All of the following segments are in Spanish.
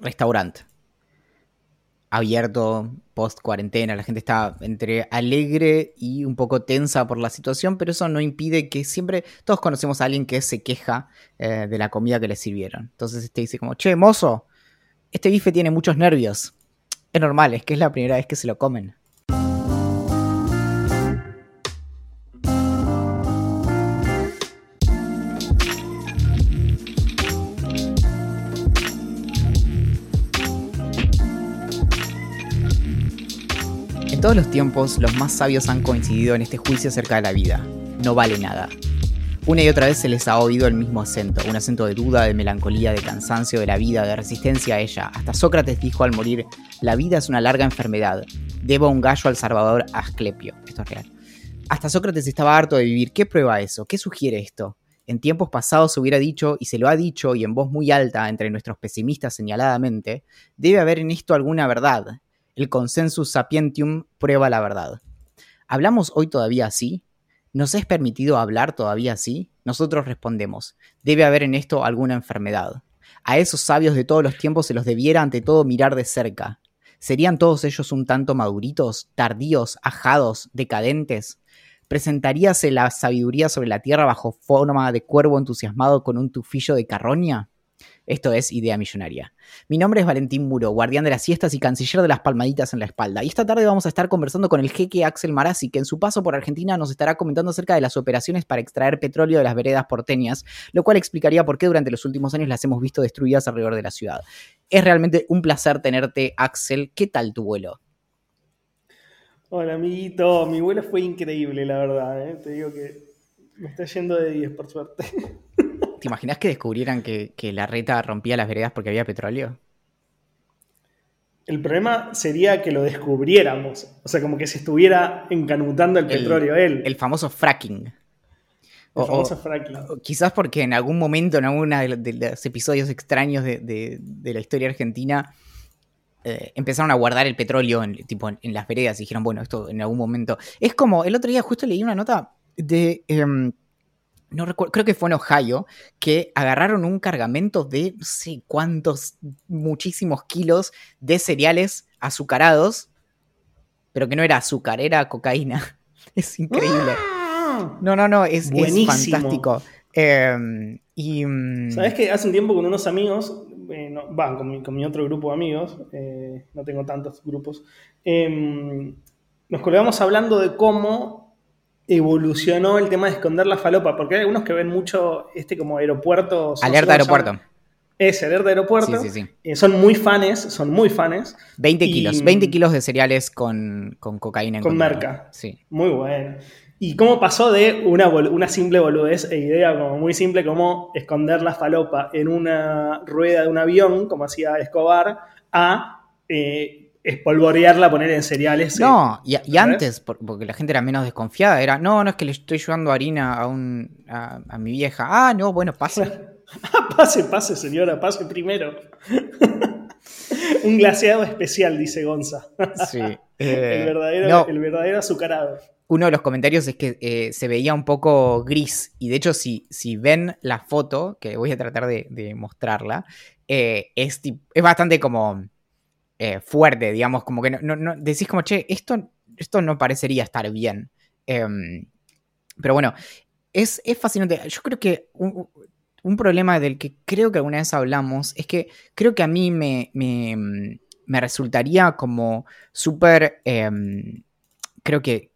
restaurante. Abierto, post cuarentena, la gente está entre alegre y un poco tensa por la situación, pero eso no impide que siempre todos conocemos a alguien que se queja eh, de la comida que le sirvieron. Entonces este dice como, che, mozo, este bife tiene muchos nervios. Es normal, es que es la primera vez que se lo comen. Todos los tiempos, los más sabios han coincidido en este juicio acerca de la vida. No vale nada. Una y otra vez se les ha oído el mismo acento, un acento de duda, de melancolía, de cansancio de la vida, de resistencia a ella. Hasta Sócrates dijo al morir, la vida es una larga enfermedad. Debo un gallo al salvador Asclepio. Esto es real. Hasta Sócrates estaba harto de vivir. ¿Qué prueba eso? ¿Qué sugiere esto? En tiempos pasados se hubiera dicho, y se lo ha dicho, y en voz muy alta entre nuestros pesimistas señaladamente, debe haber en esto alguna verdad el consensus sapientium prueba la verdad. ¿Hablamos hoy todavía así? ¿Nos es permitido hablar todavía así? Nosotros respondemos, debe haber en esto alguna enfermedad. A esos sabios de todos los tiempos se los debiera ante todo mirar de cerca. ¿Serían todos ellos un tanto maduritos, tardíos, ajados, decadentes? ¿Presentaríase la sabiduría sobre la tierra bajo forma de cuervo entusiasmado con un tufillo de carroña? Esto es Idea Millonaria. Mi nombre es Valentín Muro, guardián de las siestas y canciller de las palmaditas en la espalda. Y esta tarde vamos a estar conversando con el jeque Axel Marazzi, que en su paso por Argentina nos estará comentando acerca de las operaciones para extraer petróleo de las veredas porteñas, lo cual explicaría por qué durante los últimos años las hemos visto destruidas alrededor de la ciudad. Es realmente un placer tenerte, Axel. ¿Qué tal tu vuelo? Hola, amiguito. Mi vuelo fue increíble, la verdad. ¿eh? Te digo que me está yendo de 10, por suerte. ¿Te imaginas que descubrieran que, la reta rompía las veredas porque había petróleo? El problema sería que lo descubriéramos. O sea, como que se estuviera encanutando el, petróleo él. El famoso fracking. El famoso fracking. quizás porque en algún momento, en alguno de, los episodios extraños de, la historia argentina, eh, empezaron a guardar el petróleo en, tipo, en, las veredas y dijeron, bueno, esto en algún momento. Es como, el otro día justo leí una nota de. Em, no recuerdo, creo que fue en Ohio, que agarraron un cargamento de no sé cuántos, muchísimos kilos de cereales azucarados, pero que no era azúcar, era cocaína. Es increíble. ¡Ah! No, no, no, es, fantástico. Em, y, mm, ¿Sabes que hace un tiempo con unos amigos, eh, van con, mi, otro grupo de amigos, eh, no tengo tantos grupos, em, nos colgamos hablando de cómo evolucionó el tema de esconder la falopa, porque hay algunos que ven mucho este como aeropuerto. Alerta aeropuerto. Ese, alerta aeropuerto. Sí, sí, sí. Eh, son muy fans, son muy fans. 20 kilos, 20 kilos de cereales con, cocaína en Con merca. Sí. Muy bueno. ¿Y cómo pasó de una, una simple boludez e idea como muy simple como esconder la falopa en una rueda de un avión, como hacía Escobar, a eh, espolvorearla, poner en cereales. No, y, antes, porque la gente era menos desconfiada, era, no, no es que le estoy llevando harina a, un, a, mi vieja. Ah, no, bueno, pase. pase, pase, señora, pase primero. un glaseado especial, dice Gonza. sí. Eh, el, verdadero, el verdadero azucarado. Uno de los comentarios es que eh, se veía un poco gris. Y de hecho, si, si ven la foto, que voy a tratar de, mostrarla, eh, es, es bastante como eh, fuerte, digamos, como que no, decís como, che, esto, esto no parecería estar bien. Em, pero bueno, es, fascinante. Yo creo que un, problema del que creo que alguna vez hablamos es que creo que a mí me, me, resultaría como súper, em, creo que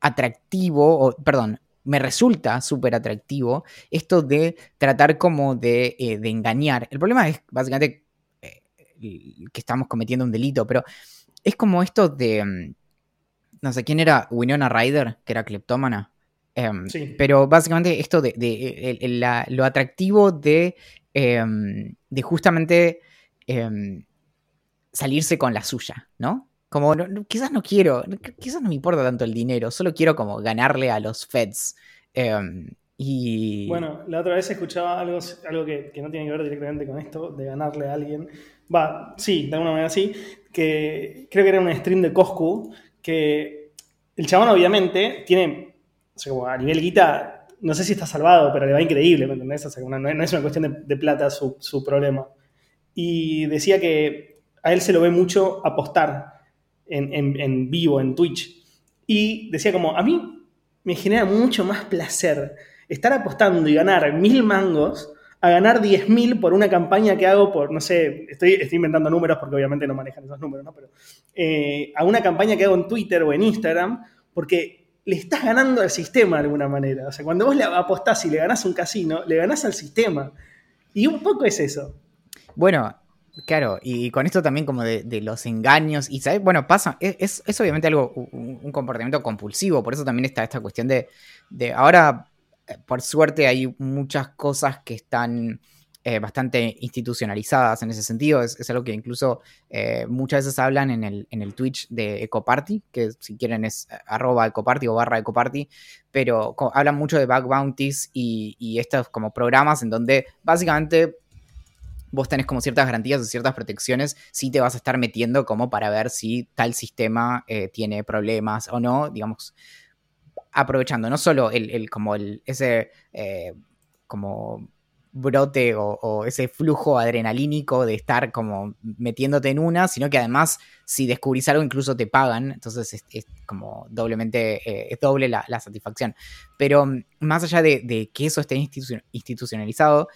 atractivo, o perdón, me resulta súper atractivo esto de tratar como de, eh, de, engañar. El problema es básicamente que estamos cometiendo un delito, pero es como esto de, mm, no sé, ¿quién era Winona Ryder, que era cleptómana? Em, pero básicamente esto de, lo atractivo de, em, de justamente em, salirse con la suya, ¿no? Como quizás no quiero, quizás no me importa tanto el dinero, solo quiero como ganarle a los feds. y... Bueno, la otra vez escuchaba algo, algo que, que, no tiene que ver directamente con esto, de ganarle a alguien, Va, sí, de alguna manera sí. Que creo que era un stream de Coscu. Que el chabón, obviamente, tiene. O sea, como a nivel guita, no sé si está salvado, pero le va increíble, ¿me entendés? O sea, no, es una cuestión de, plata su, problema. y decía que a él se lo ve mucho apostar en, en vivo, en Twitch. Y decía como, a mí me genera mucho más placer estar apostando y ganar mil mangos a ganar 10.000 por una campaña que hago por, no sé, estoy, estoy inventando números porque obviamente no manejan esos números, ¿no? Pero eh, a una campaña que hago en Twitter o en Instagram, porque le estás ganando al sistema de alguna manera. O sea, cuando vos le apostás y le ganás un casino, le ganás al sistema. Y un poco es eso. Bueno, Claro, y con esto también como de, los engaños, y ¿sabes? bueno, pasa, es, es obviamente algo, un, comportamiento compulsivo, por eso también está esta cuestión de, de ahora por suerte hay muchas cosas que están eh, bastante institucionalizadas en ese sentido. Es, algo que incluso eh, muchas veces hablan en el, en el Twitch de Ecoparty, que si quieren es eh, arroba Ecoparty o barra Ecoparty, pero hablan mucho de back bounties y, y estos como programas en donde básicamente vos tenés como ciertas garantías o ciertas protecciones si te vas a estar metiendo como para ver si tal sistema tiene problemas o no, digamos, aprovechando no solo el, como el, ese eh, como brote o, ese flujo adrenalínico de estar como metiéndote en una, sino que además si descubrís algo incluso te pagan, entonces es, como doblemente, eh, es doble la, satisfacción. Pero mm, más allá de, que eso esté institucionalizado,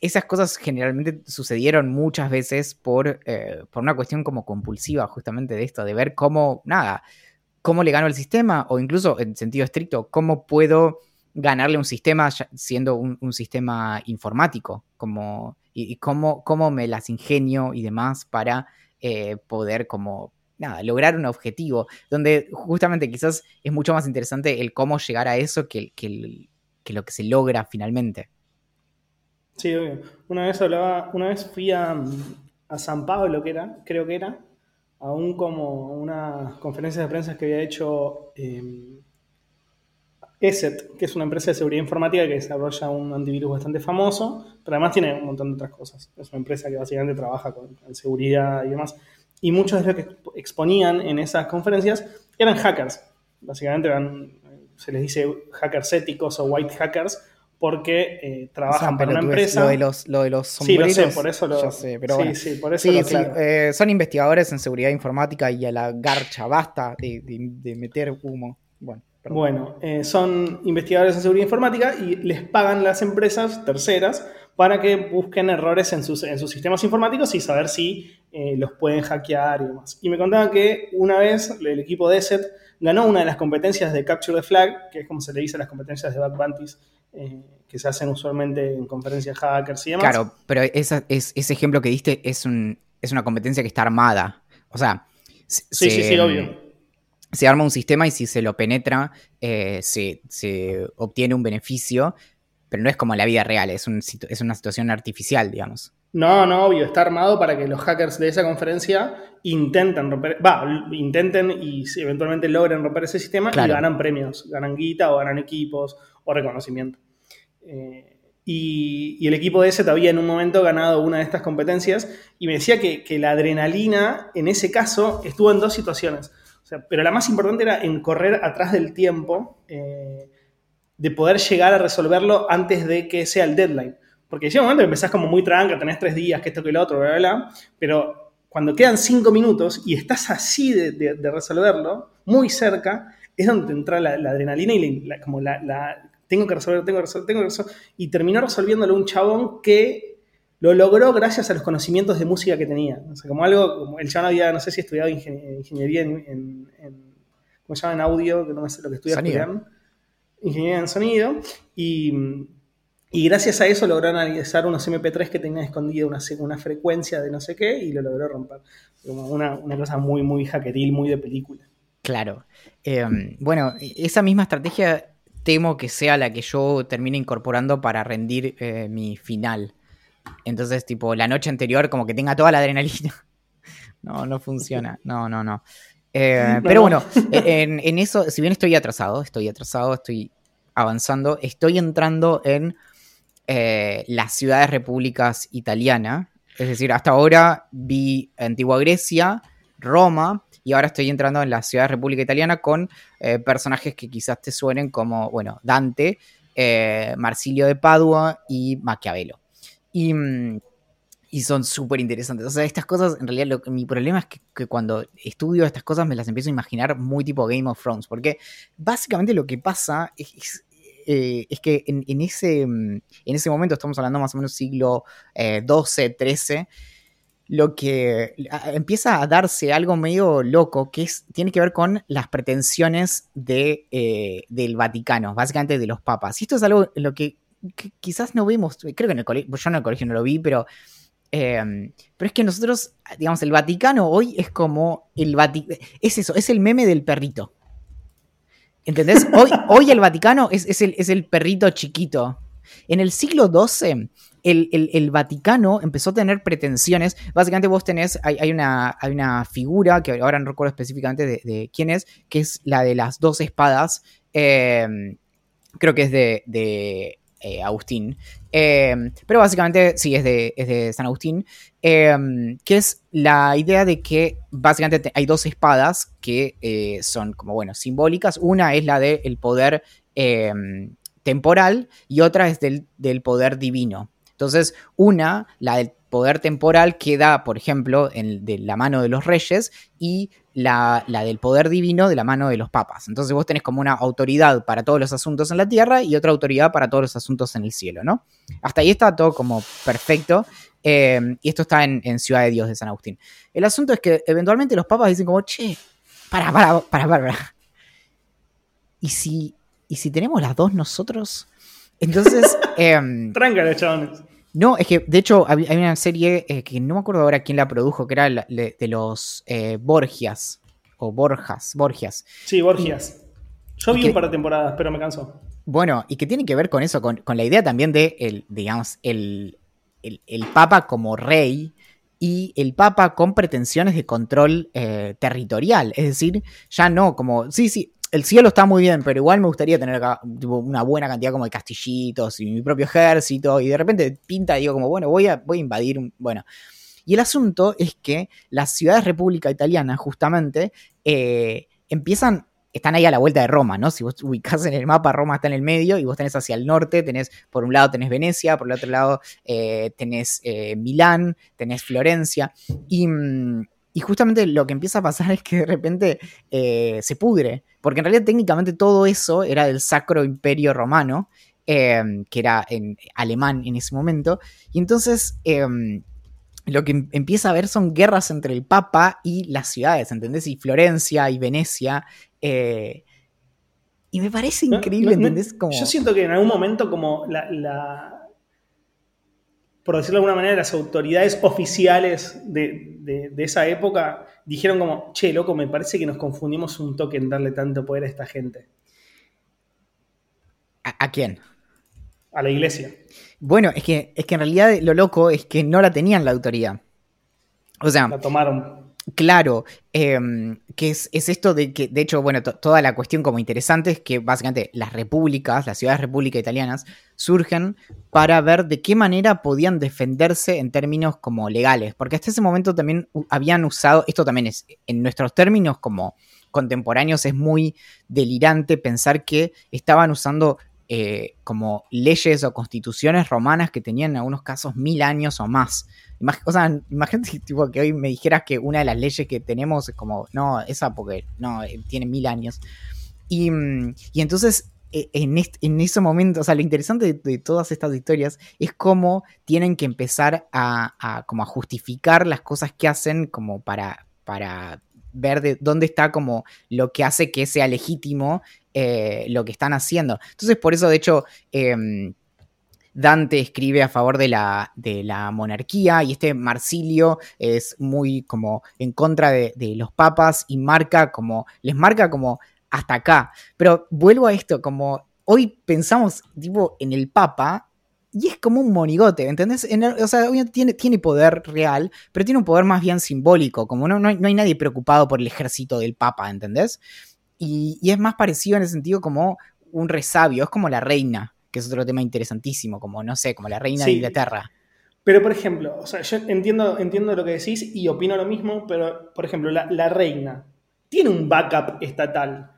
esas cosas generalmente sucedieron muchas veces por, eh, por una cuestión como compulsiva justamente de esto, de ver cómo, nada, cómo le gano al sistema o incluso en sentido estricto, cómo puedo ganarle un sistema siendo un, sistema informático, como, y, cómo, cómo, me las ingenio y demás para eh, poder como nada, lograr un objetivo, donde justamente quizás es mucho más interesante el cómo llegar a eso que, que, lo que se logra finalmente. Sí, obvio. Una vez hablaba, una vez fui a, a San Pablo, que era, creo que era, aún como una conferencia de prensa que había hecho eh, ESET, que es una empresa de seguridad informática que desarrolla un antivirus bastante famoso, pero además tiene un montón de otras cosas. Es una empresa que básicamente trabaja con, seguridad y demás. Y muchos de los que exponían en esas conferencias eran hackers. Básicamente se les dice hackers éticos o white hackers, porque eh, trabajan para una empresa. Lo de los, lo de los sombreros. Sí, lo sé, por eso lo. sé, pero sí, sí, por eso lo sí, eh, son investigadores en seguridad informática y a la garcha, basta de, meter humo. Bueno, bueno eh, son investigadores en seguridad informática y les pagan las empresas terceras para que busquen errores en sus, en sus sistemas informáticos y saber si los pueden hackear y demás. Y me contaban que una vez el equipo de ESET ganó una de las competencias de Capture the Flag, que es como se le dice a las competencias de Back Bounties eh, que se hacen usualmente en conferencias hackers y demás. Claro, pero esa, es, ese ejemplo que diste es, un, es una competencia que está armada. O sea, se, sí, sí, obvio. Se arma un sistema y si se lo penetra, eh, se, obtiene un beneficio, pero no es como en la vida real, es, es una situación artificial, digamos. No, no, obvio, está armado para que los hackers de esa conferencia intenten romper, va, intenten y eventualmente logren romper ese sistema y ganan premios, ganan guita o ganan equipos o reconocimiento. Eh, y, el equipo de ese había en un momento ganado una de estas competencias y me decía que, la adrenalina en ese caso estuvo en dos situaciones. pero la más importante era en correr atrás del tiempo eh, de poder llegar a resolverlo antes de que sea el deadline. Porque llega un momento que empezás como muy tranca, tenés tres días, que esto, que lo otro, bla, bla, bla, pero cuando quedan cinco minutos y estás así de, resolverlo, muy cerca, es donde entra la, adrenalina y como la, tengo que resolver, tengo que resolver, tengo que resolver. Y terminó resolviéndolo un chabón que lo logró gracias a los conocimientos de música que tenía. O sea, como algo, como el chabón había, no sé si estudiado ingeniería en, ¿cómo se llama? En audio, que no sé lo que estudia Ingeniería en sonido. Y, y, gracias a eso logró analizar unos MP3 que tenían escondido una, una frecuencia de no sé qué y lo logró romper. Como una, una cosa muy, muy hackeril, muy de película. Claro. Em, bueno, esa misma estrategia temo que sea la que yo termine incorporando para rendir eh, mi final. Entonces, tipo, la noche anterior, como que tenga toda la adrenalina. no, no funciona. No, no, no. Eh, pero bueno, en, eso, si bien estoy atrasado, estoy atrasado, estoy avanzando, estoy entrando en eh, las ciudades repúblicas italianas. Es decir, hasta ahora vi Antigua Grecia, Roma, y ahora estoy entrando en la ciudad de República Italiana con eh, personajes que quizás te suenen como, bueno, Dante, eh, Marsilio de Padua y Maquiavelo. Y, y son súper interesantes. O sea, estas cosas, en realidad, mi problema es que, cuando estudio estas cosas me las empiezo a imaginar muy tipo Game of Thrones, porque básicamente lo que pasa es, eh, que en, ese, en ese momento, estamos hablando más o menos siglo eh, XIII, lo que empieza a darse algo medio loco que es, tiene que ver con las pretensiones de, eh, del Vaticano, básicamente de los papas. Y esto es algo lo que, quizás no vemos, creo que en el colegio, yo en el colegio no lo vi, pero, em, pero es que nosotros, digamos, el Vaticano hoy es como el Vaticano, es eso, es el meme del perrito. ¿Entendés? Hoy, hoy el Vaticano es, el, es el perrito chiquito. En el siglo XII el, Vaticano empezó a tener pretensiones. Básicamente vos tenés, hay, una, hay una, figura, que ahora no recuerdo específicamente de, quién es, que es la de las dos espadas. Em, creo que es de, eh, Agustín. Em, pero básicamente sí, es de, de San Agustín. Em, que es la idea de que básicamente hay dos espadas que eh, son como, bueno, simbólicas. Una es la del poder temporal y otra es del, del poder divino. Entonces, una, la del poder temporal, queda, por ejemplo, en, de la mano de los reyes y la, del poder divino de la mano de los papas. Entonces vos tenés como una autoridad para todos los asuntos en la tierra y otra autoridad para todos los asuntos en el cielo, ¿no? Hasta ahí está todo como perfecto. Eh, y esto está en, Ciudad de Dios de San Agustín. El asunto es que eventualmente los papas dicen como, che, para, para, para, para. ¿Y si, ¿Y si tenemos las dos nosotros? Entonces. eh, chavales. No, es que de hecho hay una serie eh, que no me acuerdo ahora quién la produjo, que era de, los eh, Borgias. O Borjas, Borgias. Sí, Borgias. Yo vi un par de temporadas, pero me cansó. Bueno, y que tiene que ver con eso, con, la idea también de, el, digamos, el, el, Papa como rey y el Papa con pretensiones de control eh, territorial. Es decir, ya no como, sí, sí, el cielo está muy bien, pero igual me gustaría tener acá una buena cantidad como de castillitos y mi propio ejército. Y de repente pinta y digo como, bueno, voy a, voy a invadir. Un, bueno. Y el asunto es que las ciudades república italiana, justamente, eh, empiezan, están ahí a la vuelta de Roma, ¿no? Si vos ubicás en el mapa, Roma está en el medio y vos tenés hacia el norte, tenés, por un lado tenés Venecia, por el otro lado eh, tenés eh, Milán, tenés Florencia. Y mm, y justamente lo que empieza a pasar es que de repente eh, se pudre, porque en realidad técnicamente todo eso era del Sacro Imperio Romano, em, que era en alemán en ese momento, y entonces em, lo que em, empieza a haber son guerras entre el Papa y las ciudades, ¿entendés? Y Florencia y Venecia. Eh, y me parece increíble, ¿entendés? Como... Yo siento que en algún momento como la por decirlo de alguna manera, las autoridades oficiales de, esa época dijeron como, che, loco, me parece que nos confundimos un toque en darle tanto poder a esta gente. ¿A, quién? A la iglesia. Bueno, es que, es que en realidad lo loco es que no la tenían la autoridad. O sea... La tomaron. Claro, em, que es, esto de que, de hecho, bueno, toda la cuestión como interesante es que básicamente las repúblicas, las ciudades repúblicas italianas, surgen para ver de qué manera podían defenderse en términos como legales, porque hasta ese momento también habían usado, esto también es, en nuestros términos como contemporáneos es muy delirante pensar que estaban usando eh, como leyes o constituciones romanas que tenían en algunos casos mil años o más. imagínate que hoy me dijeras que una de las leyes que tenemos es como, no, esa porque no, eh, tiene mil años. Y, mm, entonces, e, en, en, ese momento, o sea, lo interesante de, todas estas historias es cómo tienen que empezar a, como a justificar las cosas que hacen como para, para ver de dónde está como lo que hace que sea legítimo eh, lo que están haciendo. Entonces, por eso, de hecho, em, Dante escribe a favor de la, de la, monarquía y este Marsilio es muy como en contra de, los papas y marca como, les marca como hasta acá. Pero vuelvo a esto, como hoy pensamos tipo en el papa y es como un monigote, ¿entendés? o sea, tiene, tiene poder real, pero tiene un poder más bien simbólico, como no, no, hay, no hay nadie preocupado por el ejército del papa, ¿entendés? Y, es más parecido en el sentido como un resabio, es como la reina, que es otro tema interesantísimo, como no sé, como la reina de Inglaterra. Pero por ejemplo, o sea, yo entiendo, entiendo lo que decís y opino lo mismo, pero por ejemplo, la, reina tiene un backup estatal.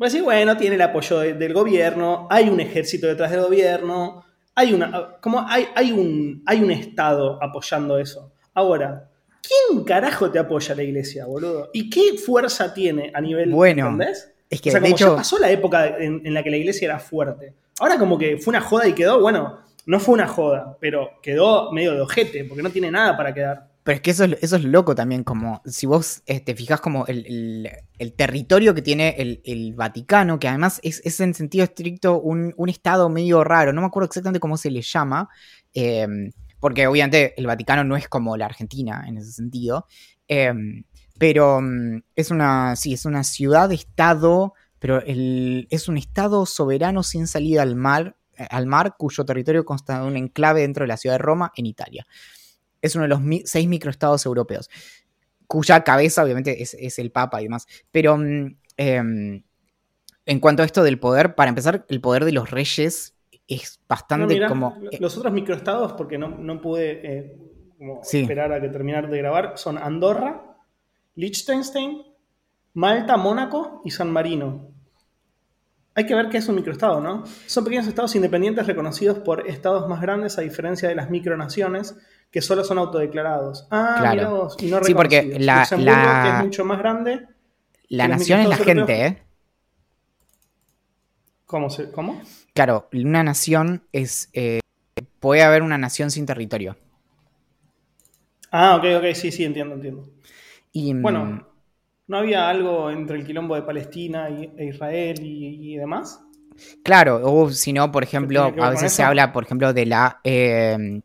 A decir, bueno, tiene el apoyo del gobierno, hay un ejército detrás del gobierno, hay una. Como hay, hay, un, hay un Estado apoyando eso. Ahora, ¿quién carajo te apoya la iglesia, boludo? ¿Y qué fuerza tiene a nivel. Bueno, ¿Entendés? Es que o sea, de como hecho, ya pasó la época en, en la que la iglesia era fuerte. Ahora, como que fue una joda y quedó, bueno, no fue una joda, pero quedó medio de ojete, porque no tiene nada para quedar. Pero es que eso, es- eso es loco también, como si vos te fijas como el, el- territorio que tiene el, el Vaticano, que además es, es en sentido estricto un, un estado medio raro, no me acuerdo exactamente cómo se le llama, eh, porque obviamente el Vaticano no es como la Argentina en ese sentido, eh, pero mm, es una, sí, es una ciudad-estado, pero es un estado soberano sin salida al mar, al mar, cuyo territorio consta de un enclave dentro de la ciudad de Roma, en Italia es uno de los mi- seis microestados europeos, cuya cabeza obviamente es, es el Papa y demás. Pero mm, em, en cuanto a esto del poder, para empezar, el poder de los reyes es No, bastante mirá, como... eh, los otros microestados, porque no, no pude eh, como Sí. esperar a que terminar de grabar, son Andorra, Liechtenstein, Malta, Mónaco y San Marino. Hay que ver qué es un microestado, ¿no? Son pequeños estados independientes reconocidos por estados más grandes, a diferencia de las micronaciones, que solo son autodeclarados. Ah, Claro. vos, y no Sí, porque la- Luxemburgo, la- que es mucho más grande. la nación es la gente, ¿eh? ¿Cómo? Se, ¿Cómo? Claro, una nación es... eh, puede haber una nación sin territorio. Ah, ok, ok, sí, sí, entiendo, entiendo. Y, mm, Bueno, ¿no había algo entre el quilombo de Palestina y, e Israel y, y demás? Claro, o si no, por ejemplo, a veces se habla, por ejemplo, de la eh,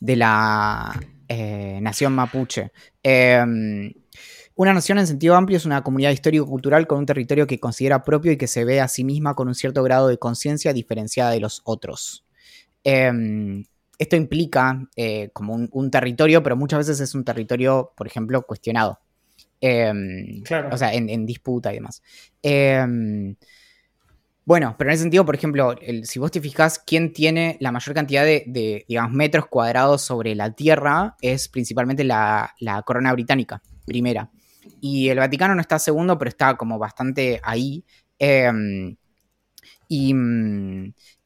de la eh, nación mapuche. Eh, una nación en sentido amplio es una comunidad histórico-cultural con un territorio que considera propio y que se ve a sí misma con un cierto grado de conciencia diferenciada de los otros. Eh, esto implica eh, como un, un territorio, pero muchas veces es un territorio, por ejemplo, cuestionado. Eh, Claro. O sea, en, en disputa y demás. Bueno, pero en ese sentido, por ejemplo, si vos te fijas, quién tiene la mayor cantidad de, digamos, metros cuadrados sobre la Tierra es principalmente la, corona británica, primera. Y el Vaticano no está segundo, pero está como bastante ahí. Eh, y,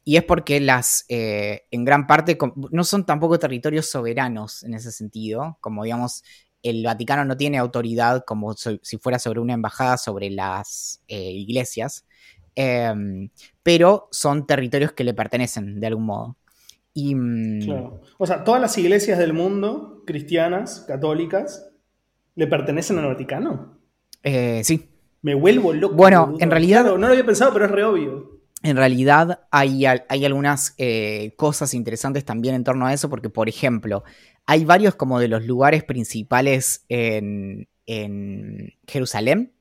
y es porque las, eh, en gran parte, no son tampoco territorios soberanos en ese sentido, como digamos, el Vaticano no tiene autoridad como si fuera sobre una embajada sobre las eh, iglesias, eh, pero son territorios que le pertenecen de algún modo. Y, mm, Claro. O sea, todas las iglesias del mundo, cristianas, católicas, le pertenecen al Vaticano. eh, sí, Me vuelvo loco. Bueno, en realidad- Claro, no lo había pensado, pero es re obvio. En realidad hay, hay algunas eh, cosas interesantes también en torno a eso, porque por ejemplo, hay varios como de los lugares principales en, en Jerusalén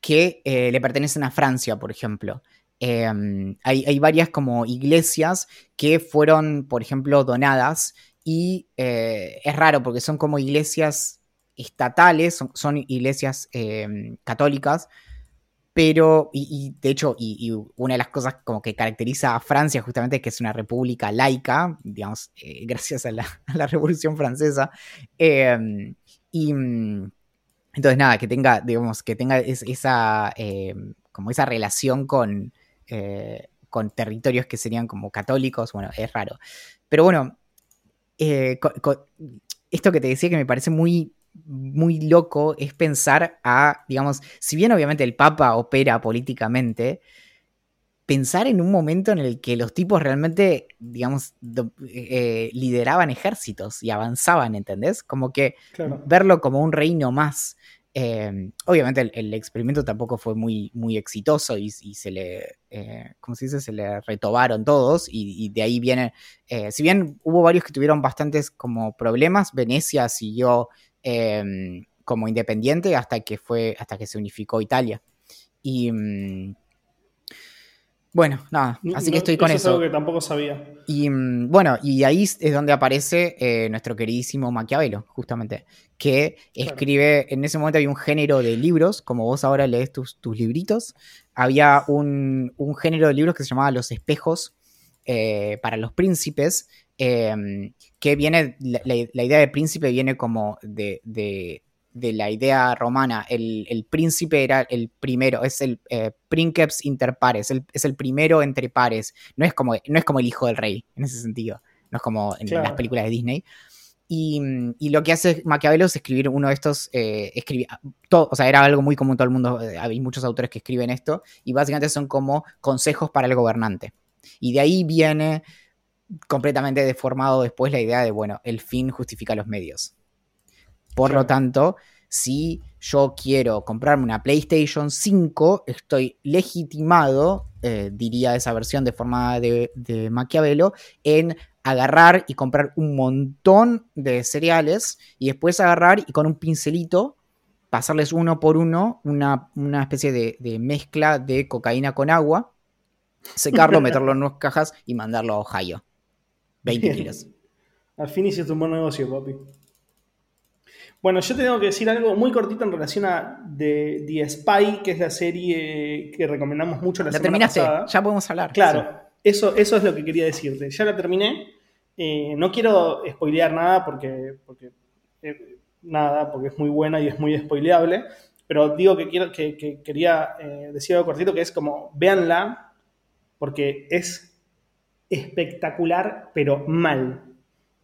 que eh, le pertenecen a Francia, por ejemplo. Eh, hay, varias como iglesias que fueron, por ejemplo, donadas y eh, es raro porque son como iglesias estatales, son, iglesias eh, católicas, pero, y, de hecho, y, una de las cosas como que caracteriza a Francia justamente es que es una república laica, digamos, eh, gracias a la, a la, Revolución Francesa. Eh, y entonces, nada, que tenga, digamos, que tenga es, esa, eh, como esa relación con, eh, con territorios que serían como católicos, bueno, es raro. Pero bueno, eh, esto que te decía que me parece muy muy loco es pensar a, digamos, si bien obviamente el Papa opera políticamente, pensar en un momento en el que los tipos realmente, digamos, do, eh, lideraban ejércitos y avanzaban, ¿entendés? Como que claro. verlo como un reino más. Eh, obviamente el, el, experimento tampoco fue muy, muy exitoso y, y se le, eh, ¿cómo se dice? Se le retobaron todos y, y de ahí viene, eh, si bien hubo varios que tuvieron bastantes como problemas, Venecia siguió eh, como independiente hasta que fue hasta que se unificó Italia y mmm, bueno nada así no, que estoy con eso, eso es algo que tampoco sabía y mmm, bueno y ahí es donde aparece eh, nuestro queridísimo Maquiavelo justamente que claro. escribe en ese momento había un género de libros como vos ahora lees tus, tus libritos había un, un, género de libros que se llamaba los espejos eh, para los príncipes eh, que viene, la, la, idea de príncipe viene como de, de, de la idea romana, el, príncipe era el primero, es el eh, princeps inter pares, es el primero entre pares. No es, como, no es como el hijo del rey, en ese sentido. No es como en las películas de Disney. Y, lo que hace Maquiavelo es escribir uno de estos, eh, todo, o sea, era algo muy común todo el mundo, eh, hay muchos autores que escriben esto, y básicamente son como consejos para el gobernante. Y de ahí viene completamente deformado después la idea de, bueno, el fin justifica los medios. Por lo tanto, si yo quiero comprarme una PlayStation 5, estoy legitimado, eh, diría esa versión de forma de, de, Maquiavelo, en agarrar y comprar un montón de cereales y después agarrar y con un pincelito pasarles uno por uno una, especie de, de, mezcla de cocaína con agua, secarlo, meterlo en unas cajas y mandarlo a Ohio. 20 kilos. Al fin hiciste un buen negocio, papi. Bueno, yo te tengo que decir algo muy cortito en relación a The, Spy, que es la serie que recomendamos mucho la, la terminaste, ya podemos hablar. Claro, eso, eso es lo que quería decirte. Ya la terminé. Eh, no quiero spoilear nada porque, porque eh, nada, porque es muy buena y es muy spoileable. Pero digo que, quiero, que, quería eh, decir algo cortito, que es como, véanla, porque es espectacular, pero mal.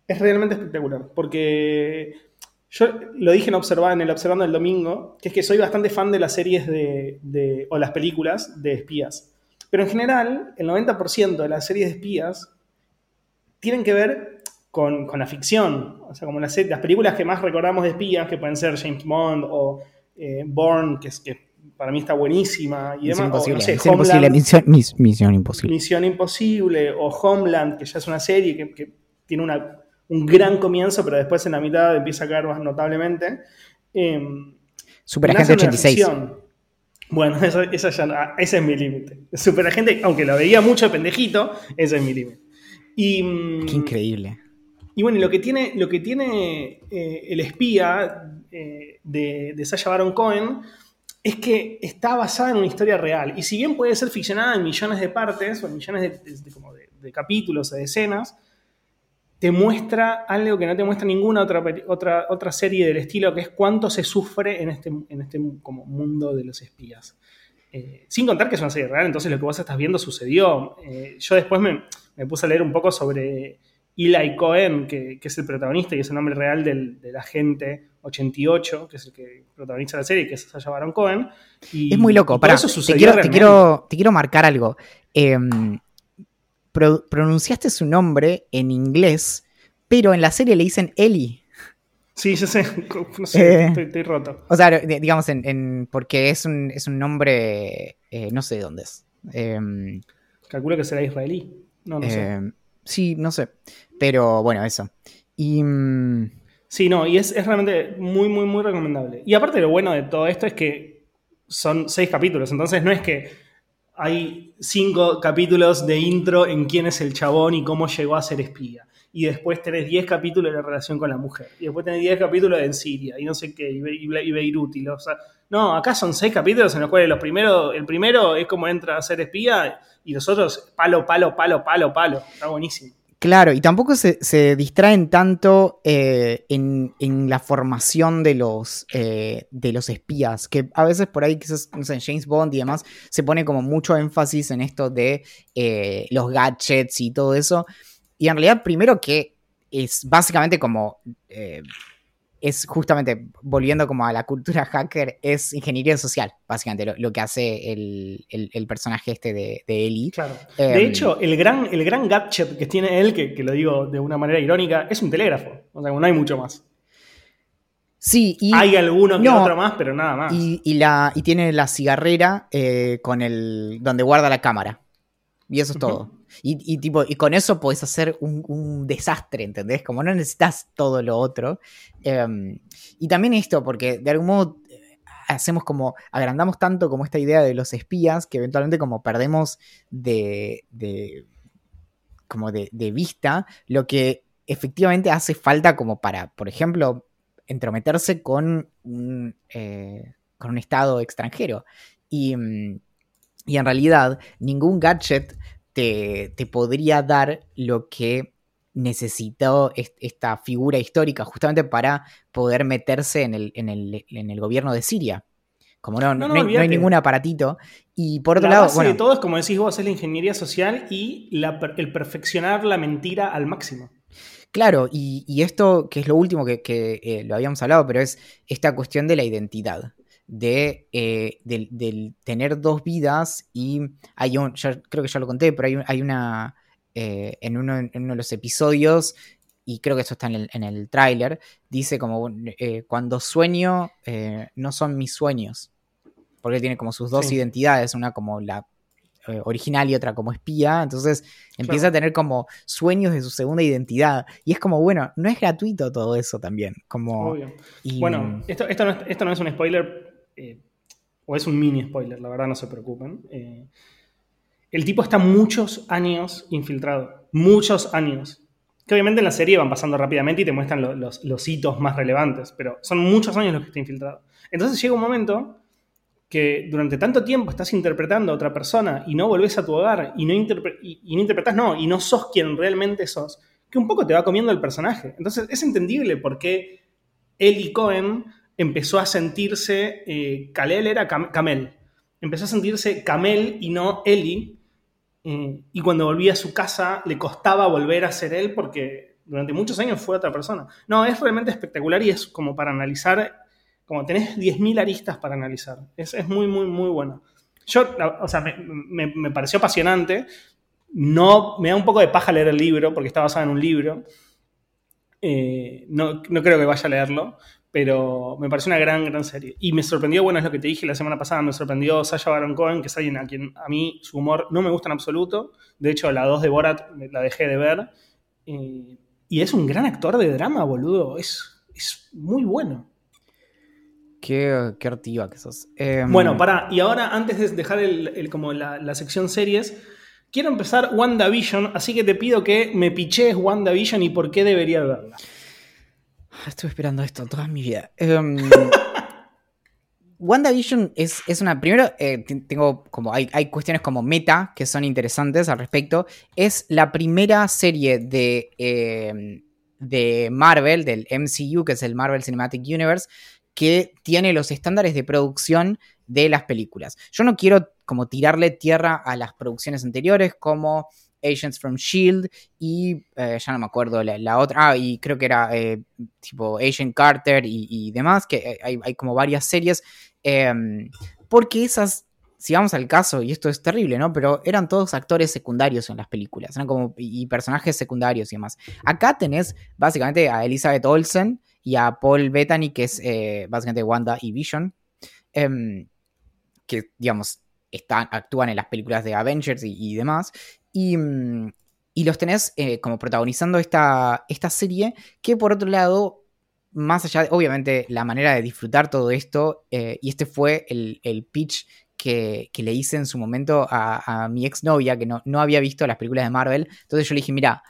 Es realmente espectacular, porque yo lo dije en, en el Observando el Domingo, que es que soy bastante fan de las series de, o las películas de espías. Pero en general, el 90% de las series de espías tienen que ver con, la ficción. O sea, como las, las, películas que más recordamos de espías, que pueden ser James Bond o eh, Bourne, que, es, que para mí está buenísima. Y demás. Imposible, misión, imposible. Misión, Imposible. Misión Imposible o Homeland, que ya es una serie que, que tiene una un gran comienzo, pero después en la mitad empieza a caer más notablemente. Eh, Superagente 86. Bueno, esa, ya, ese es mi límite. Superagente, aunque lo veía mucho de pendejito, ese es mi límite. Y, mm, Qué increíble. Y bueno, lo que tiene, lo que tiene eh, el espía eh, de, de Sasha Baron Cohen es que está basada en una historia real. Y si bien puede ser ficcionada en millones de partes o en millones de, de capítulos o de escenas, te muestra algo que no te muestra ninguna otra, otra, otra serie del estilo, que es cuánto se sufre en este, en este como mundo de los espías. Eh, sin contar que es una serie real, entonces lo que vos estás viendo sucedió. Eh, yo después me, puse a leer un poco sobre Eli Cohen, que, es el protagonista y es el nombre real del, agente 88, que es el que protagoniza la serie, que es Sasha Baron Cohen. Y, es muy loco, para eso te, quiero, te, quiero, te quiero marcar algo. Pronunciaste su nombre en inglés, pero en la serie le dicen Eli. Sí, yo sé, no sé eh, estoy, roto. O sea, digamos, en, porque es un, es un nombre, eh, no sé de dónde es. Em, Calculo que será israelí. No, no sé. Em, sí, no sé. Pero bueno, eso. Y. Mm, sí, no, y es, es, realmente muy, muy, muy recomendable. Y aparte, lo bueno de todo esto es que son seis capítulos, entonces no es que hay cinco capítulos de intro en quién es el chabón y cómo llegó a ser espía. Y después tenés 10 capítulos de la relación con la mujer. Y después tenés 10 capítulos en Siria y no sé qué, y, Beirut. Y o sea, no, acá son 6 capítulos en los cuales los primeros, el primero es como entra a ser espía y los otros palo, palo, palo, palo, palo. Está buenísimo. Claro, y tampoco se, distraen tanto eh, en, la formación de los, eh, de los espías, que a veces por ahí, quizás, no sé, James Bond y demás, se pone como mucho énfasis en esto de eh, los gadgets y todo eso. Y en realidad, primero que es básicamente como es justamente, volviendo como a la cultura hacker, es ingeniería social, básicamente, lo, que hace el, personaje este de, de Ellie. Claro. de em, hecho, el gran, el gran gadget que tiene él, que, lo digo de una manera irónica, es un telégrafo. O sea, no hay mucho más. Sí, y. Hay alguno que otro más, pero nada más. Y, la, y tiene la cigarrera eh, con el. donde guarda la cámara. Y eso es todo. Y, tipo, y con eso podés hacer un, desastre, ¿entendés? Como no necesitas todo lo otro. Em, y también esto, porque de algún modo eh, hacemos como, agrandamos tanto como esta idea de los espías, que eventualmente como perdemos de, como de, vista lo que efectivamente hace falta como para, por ejemplo, entrometerse con un, eh, con un estado extranjero. Y, mm, y en realidad ningún gadget te, podría dar lo que necesitó esta figura histórica justamente para poder meterse en el, en el, gobierno de Siria. Como no, no, hay, ningún aparatito. Y por otro lado. Base de todo es, como decís vos, es la ingeniería social y el perfeccionar la mentira al máximo. Claro, y, esto, que es lo último que, eh, lo habíamos hablado, pero es esta cuestión de la identidad. De, eh, del, tener dos vidas y hay un, creo que ya lo conté, pero hay, hay una, eh, en, uno, en, uno, de los episodios, y creo que esto está en el, en tráiler, dice como cuando sueño no son mis sueños, porque tiene como sus dos identidades, una como la eh, original y otra como espía, entonces empieza a tener como sueños de su segunda identidad. Y es como, bueno, no es gratuito todo eso también. Como, Bueno, esto, esto, no es, esto, no es, un spoiler, eh, o es un mini spoiler, la verdad no se preocupen. Eh, el tipo está muchos años infiltrado, muchos años. Que obviamente en la serie van pasando rápidamente y te muestran los, los hitos más relevantes, pero son muchos años los que está infiltrado. Entonces llega un momento que durante tanto tiempo estás interpretando a otra persona y no volvés a tu hogar y no, y, no interpretás, no, y no sos quien realmente sos, que un poco te va comiendo el personaje. Entonces es entendible por qué Eli Cohen empezó a sentirse, eh, Kalel era Camel, empezó a sentirse Camel y no Eli, eh, y cuando volvía a su casa le costaba volver a ser él porque durante muchos años fue otra persona. No, es realmente espectacular y es como para analizar como tenés 10.000 aristas para analizar. Es, muy, muy, muy bueno. Yo, o sea, me, pareció apasionante. No, me da un poco de paja leer el libro, porque está basado en un libro. Eh, no, creo que vaya a leerlo, pero me pareció una gran, gran serie. Y me sorprendió, bueno, es lo que te dije la semana pasada, me sorprendió Sasha Baron Cohen, que es alguien a quien a mí su humor no me gusta en absoluto. De hecho, la 2 de Borat la dejé de ver. Eh, y es un gran actor de drama, boludo. Es, es muy bueno. Qué, qué artiva que sos. Em, bueno, para, y ahora antes de dejar el, como la, sección series, quiero empezar WandaVision, así que te pido que me piches WandaVision y por qué debería verla. Estuve esperando esto toda mi vida. Um, WandaVision es, es, una. Primero, eh, tengo como. Hay, hay, cuestiones como meta que son interesantes al respecto. Es la primera serie de. Em, de Marvel, del MCU, que es el Marvel Cinematic Universe, que tiene los estándares de producción de las películas. Yo no quiero como tirarle tierra a las producciones anteriores como Agents from Shield y eh, ya no me acuerdo la, otra, ah, y creo que era eh, tipo Agent Carter y, demás, que eh, hay, como varias series, em, porque esas, si vamos al caso, y esto es terrible, ¿no? Pero eran todos actores secundarios en las películas, eran como y personajes secundarios y demás. Acá tenés básicamente a Elizabeth Olsen, y a Paul Bettany, que es básicamente Wanda y Vision, em, que, digamos, están, actúan en las películas de Avengers y, demás. Y, mm, y, los tenés eh, como protagonizando esta, esta serie, que por otro lado, más allá de, obviamente, la manera de disfrutar todo esto, eh, y este fue el, pitch que, le hice en su momento a, a mi exnovia, que no, no, había visto las películas de Marvel. Entonces yo le dije, mira,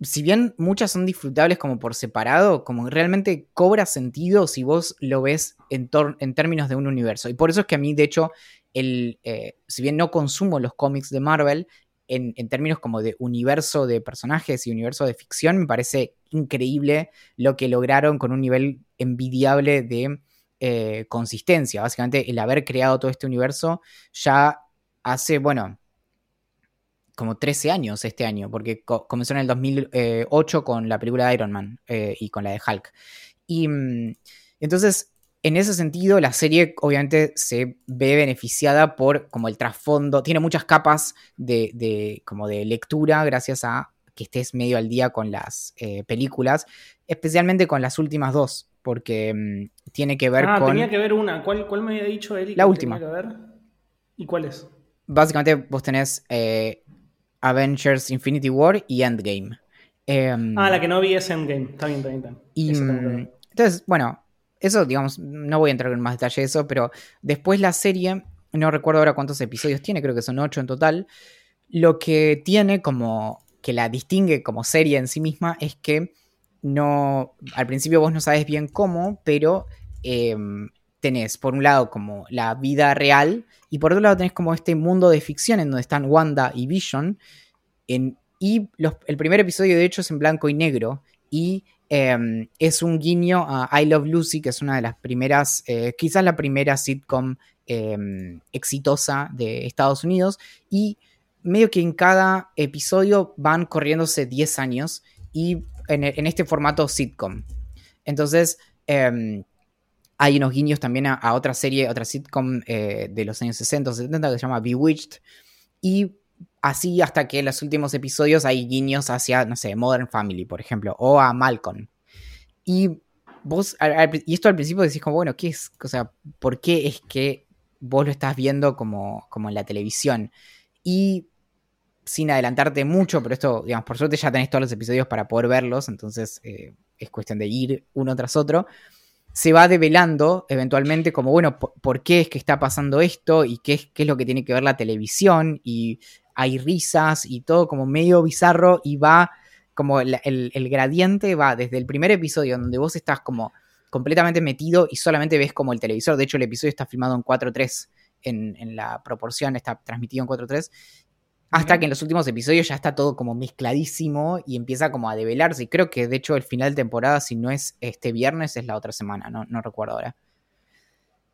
si bien muchas son disfrutables como por separado, como realmente cobra sentido si vos lo ves en, en términos de un universo. Y por eso es que a mí, de hecho, el, eh, si bien no consumo los cómics de Marvel, en, términos como de universo de personajes y universo de ficción, me parece increíble lo que lograron con un nivel envidiable de eh, consistencia. Básicamente, el haber creado todo este universo ya hace, bueno, como 13 años este año, porque comenzó en el 2008 con la película de Iron Man eh, y con la de Hulk. Y mm, entonces, en ese sentido, la serie obviamente se ve beneficiada por como el trasfondo, tiene muchas capas de, como de lectura gracias a que estés medio al día con las eh, películas, especialmente con las últimas dos, porque mm, tiene que ver ah, con... tenía que ver una, ¿cuál, cuál me había dicho Eric? La última. ¿Y cuál es? Básicamente vos tenés eh, Avengers Infinity War y Endgame. Em, ah, la que no vi es Endgame. Está bien, está bien. Y, mm, entonces, bueno, eso, digamos, no voy a entrar en más detalle de eso, pero después la serie, no recuerdo ahora cuántos episodios tiene, creo que son ocho en total. Lo que tiene como que la distingue como serie en sí misma es que no, al principio vos no sabes bien cómo, pero em, tenés por un lado como la vida real y por otro lado tenés como este mundo de ficción en donde están Wanda y Vision en Y el primer episodio, de hecho, es en blanco y negro. Y em, es un guiño a I Love Lucy, que es una de las primeras, eh, quizás la primera sitcom em, exitosa de Estados Unidos. Y medio que en cada episodio van corriéndose 10 años y en, este formato sitcom. Entonces, em, hay unos guiños también a, otra serie, otra sitcom eh, de los años 60 o 70 que se llama Bewitched. Y así hasta que en los últimos episodios hay guiños hacia, no sé, Modern Family, por ejemplo, o a Malcolm. Y vos, y esto al principio decís como, bueno, ¿qué es? O sea, ¿por qué es que vos lo estás viendo como, como en la televisión? Y sin adelantarte mucho, pero esto, digamos, por suerte ya tenés todos los episodios para poder verlos, entonces eh, es cuestión de ir uno tras otro. Se va develando eventualmente como, bueno, por, qué es que está pasando esto y qué es, qué es lo que tiene que ver la televisión y hay risas y todo como medio bizarro y va como el, gradiente va desde el primer episodio donde vos estás como completamente metido y solamente ves como el televisor, de hecho el episodio está filmado en 4.3 en, en la proporción, está transmitido en 4.3 hasta que en los últimos episodios ya está todo como mezcladísimo y empieza como a develarse. Y creo que de hecho el final de temporada, si no es este viernes, es la otra semana, no, no recuerdo ahora.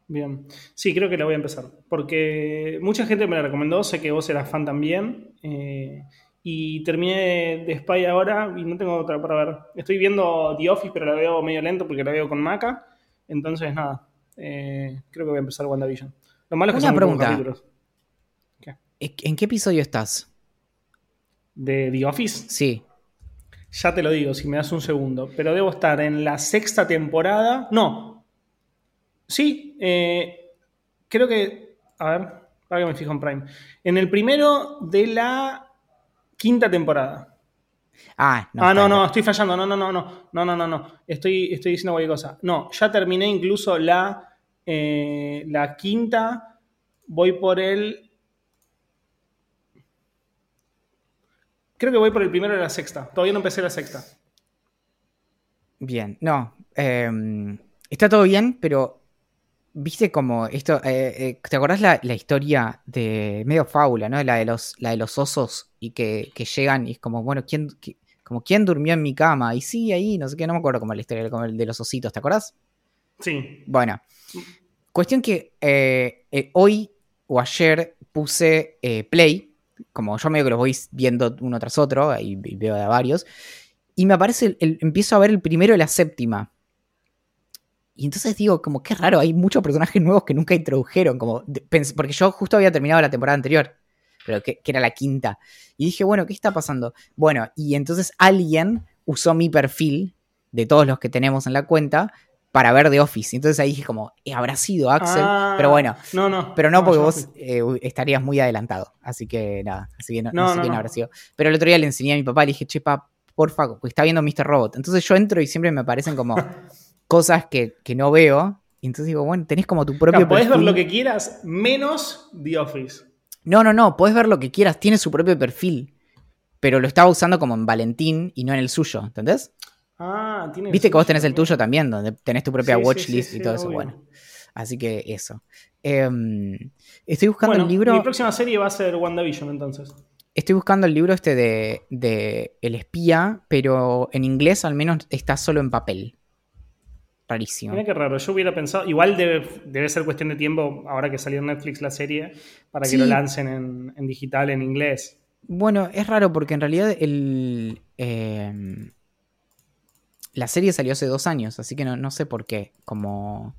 Bien, sí, creo que la voy a empezar. Porque mucha gente me la recomendó, sé que vos eras fan también. Eh, y terminé de Spy ahora y no tengo otra para ver. Estoy viendo The Office, pero la veo medio lento porque la veo con Maca. Entonces, nada, eh, creo que voy a empezar WandaVision. Lo malo es que son pregunta. ¿En qué episodio estás? ¿De The Office? Sí. Ya te lo digo, si me das un segundo. Pero debo estar en la sexta temporada. No. Sí, eh, creo que. A ver, para que me fijo en Prime. En el primero de la quinta temporada. Ah, no. Ah, no, no, estoy fallando. No, no, no, no. No, no, no, no. Estoy, estoy diciendo cualquier cosa. No, ya terminé incluso la, eh, la quinta. Voy por el Creo que voy por el primero de la sexta. Todavía no empecé la sexta. Bien, no. Em, está todo bien, pero viste como esto. Eh, eh, ¿Te acordás la, historia de medio fábula, ¿no? La de los, la de los osos y que, llegan y es como, bueno, ¿quién, como, ¿quién durmió en mi cama? Y sí, ahí, no sé qué, no me acuerdo cómo la historia como el de los ositos, ¿te acordás? Sí. Bueno. Cuestión que eh, hoy o ayer puse play como yo medio que los voy viendo uno tras otro, y veo de varios, y me aparece, el, empiezo a ver el primero y la séptima. Y entonces digo, como qué raro, hay muchos personajes nuevos que nunca introdujeron, como, porque yo justo había terminado la temporada anterior, pero que, que era la quinta. Y dije, bueno, ¿qué está pasando? Bueno, y entonces alguien usó mi perfil de todos los que tenemos en la cuenta para ver The Office. Entonces ahí dije como, eh, habrá sido Axel, ah, pero bueno. No, no. Pero no, porque vos eh, estarías muy adelantado. Así que nada, así que no, sé quién habrá sido. Pero el otro día le enseñé a mi papá, le dije, che, pa, porfa, porque está viendo Mr. Robot. Entonces yo entro y siempre me aparecen como cosas que, no veo. Y entonces digo, bueno, tenés como tu propio Podés ver lo que quieras, menos The Office. No, no, no, podés ver lo que quieras, tiene su propio perfil. Pero lo estaba usando como en Valentín y no en el suyo, ¿entendés? Ah, tiene Viste que vos tenés el tuyo también, donde tenés tu propia watchlist y todo eso. Bueno, así que eso. Em, estoy buscando el libro. Mi próxima serie va a ser WandaVision, entonces. Estoy buscando el libro este de, El espía, pero en inglés al menos está solo en papel. Rarísimo. Mira qué raro. Yo hubiera pensado. Igual debe, ser cuestión de tiempo, ahora que salió en Netflix la serie, para que lo lancen en, digital, en inglés. Bueno, es raro porque en realidad el. Em, la serie salió hace dos años, así que no, sé por qué, como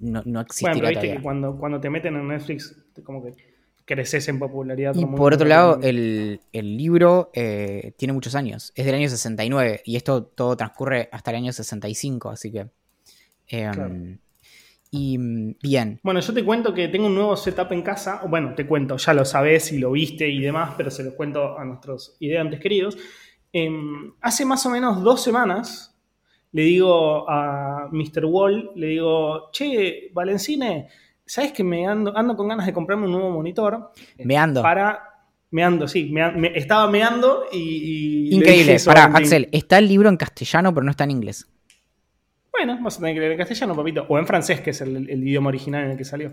no, no existirá bueno, viste que cuando, cuando te meten en Netflix, como que creces en popularidad. Y por otro lado, el, libro eh, tiene muchos años, es del año 69 y esto todo transcurre hasta el año 65, así que... Em, y bien. Bueno, yo te cuento que tengo un nuevo setup en casa. Bueno, te cuento, ya lo sabes y lo viste y demás, pero se los cuento a nuestros ideantes queridos. Em, hace más o menos dos semanas le digo a Mr. Wall, le digo, che, Valencine, ¿sabes que me ando, ando con ganas de comprarme un nuevo monitor? Me ando. Para. Me ando, sí, me, estaba meando y. Increíble. Para, Axel, está el libro en castellano, pero no está en inglés. Bueno, vas a tener que leer en castellano, papito. O en francés, que es el, idioma original en el que salió.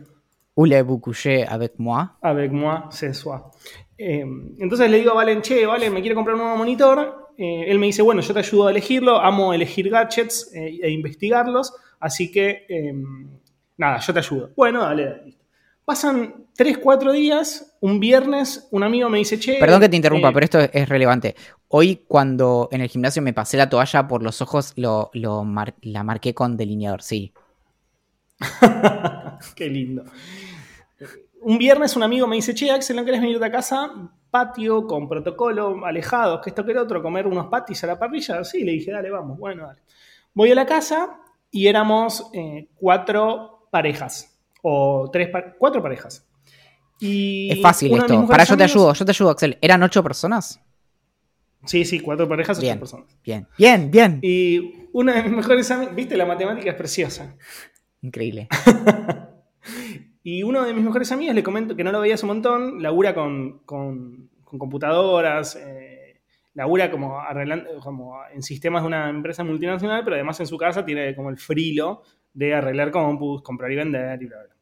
Ule coucher avec moi. Avec moi, c'est soi. Eh, entonces le digo a Valen, che, Valen, me quiere comprar un nuevo monitor. Eh, él me dice, bueno, yo te ayudo a elegirlo, amo elegir gadgets eh, e investigarlos, así que, em, nada, yo te ayudo. Bueno, dale, dale. Pasan 3, 4 días, un viernes, un amigo me dice, che... Perdón que te interrumpa, pero esto es relevante. Hoy cuando en el gimnasio me pasé la toalla por los ojos, lo, la marqué con delineador, sí. Qué lindo. Un viernes un amigo me dice, che, Axel, ¿no querés venir de casa? Patio, con protocolo, alejados, que esto que el otro, comer unos patis a la parrilla. Sí, le dije, dale, vamos, bueno, dale. Voy a la casa y éramos eh, cuatro parejas, o tres, cuatro parejas. Y es fácil esto. Para, yo te ayudo, yo te ayudo, Axel. ¿Eran ocho personas? Sí, sí, cuatro parejas, ocho personas. Bien, bien, bien. Y una de mis mejores amigas, viste, la matemática es preciosa. Increíble. y uno de mis mejores amigos le comento que no lo veías un montón, labura con, con, computadoras, eh, labura como, arreglando, como en sistemas de una empresa multinacional, pero además en su casa tiene como el frilo de arreglar compus, comprar y vender y bla, bla.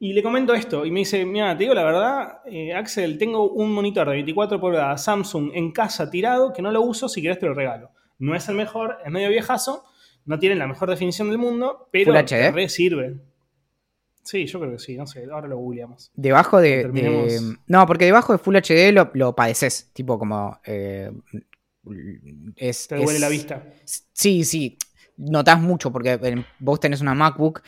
Y le comento esto y me dice, mira, te digo la verdad, eh, Axel, tengo un monitor de 24 pulgadas Samsung en casa tirado que no lo uso, si querés te lo regalo. No es el mejor, es medio viejazo, no tienen la mejor definición del mundo, pero Full sirve. Sí, yo creo que sí, no sé, ahora lo googleamos. Debajo de, No, porque debajo de Full HD lo, lo padeces, tipo como... Eh, es, Te duele la vista. Sí, sí, notas mucho porque vos tenés una MacBook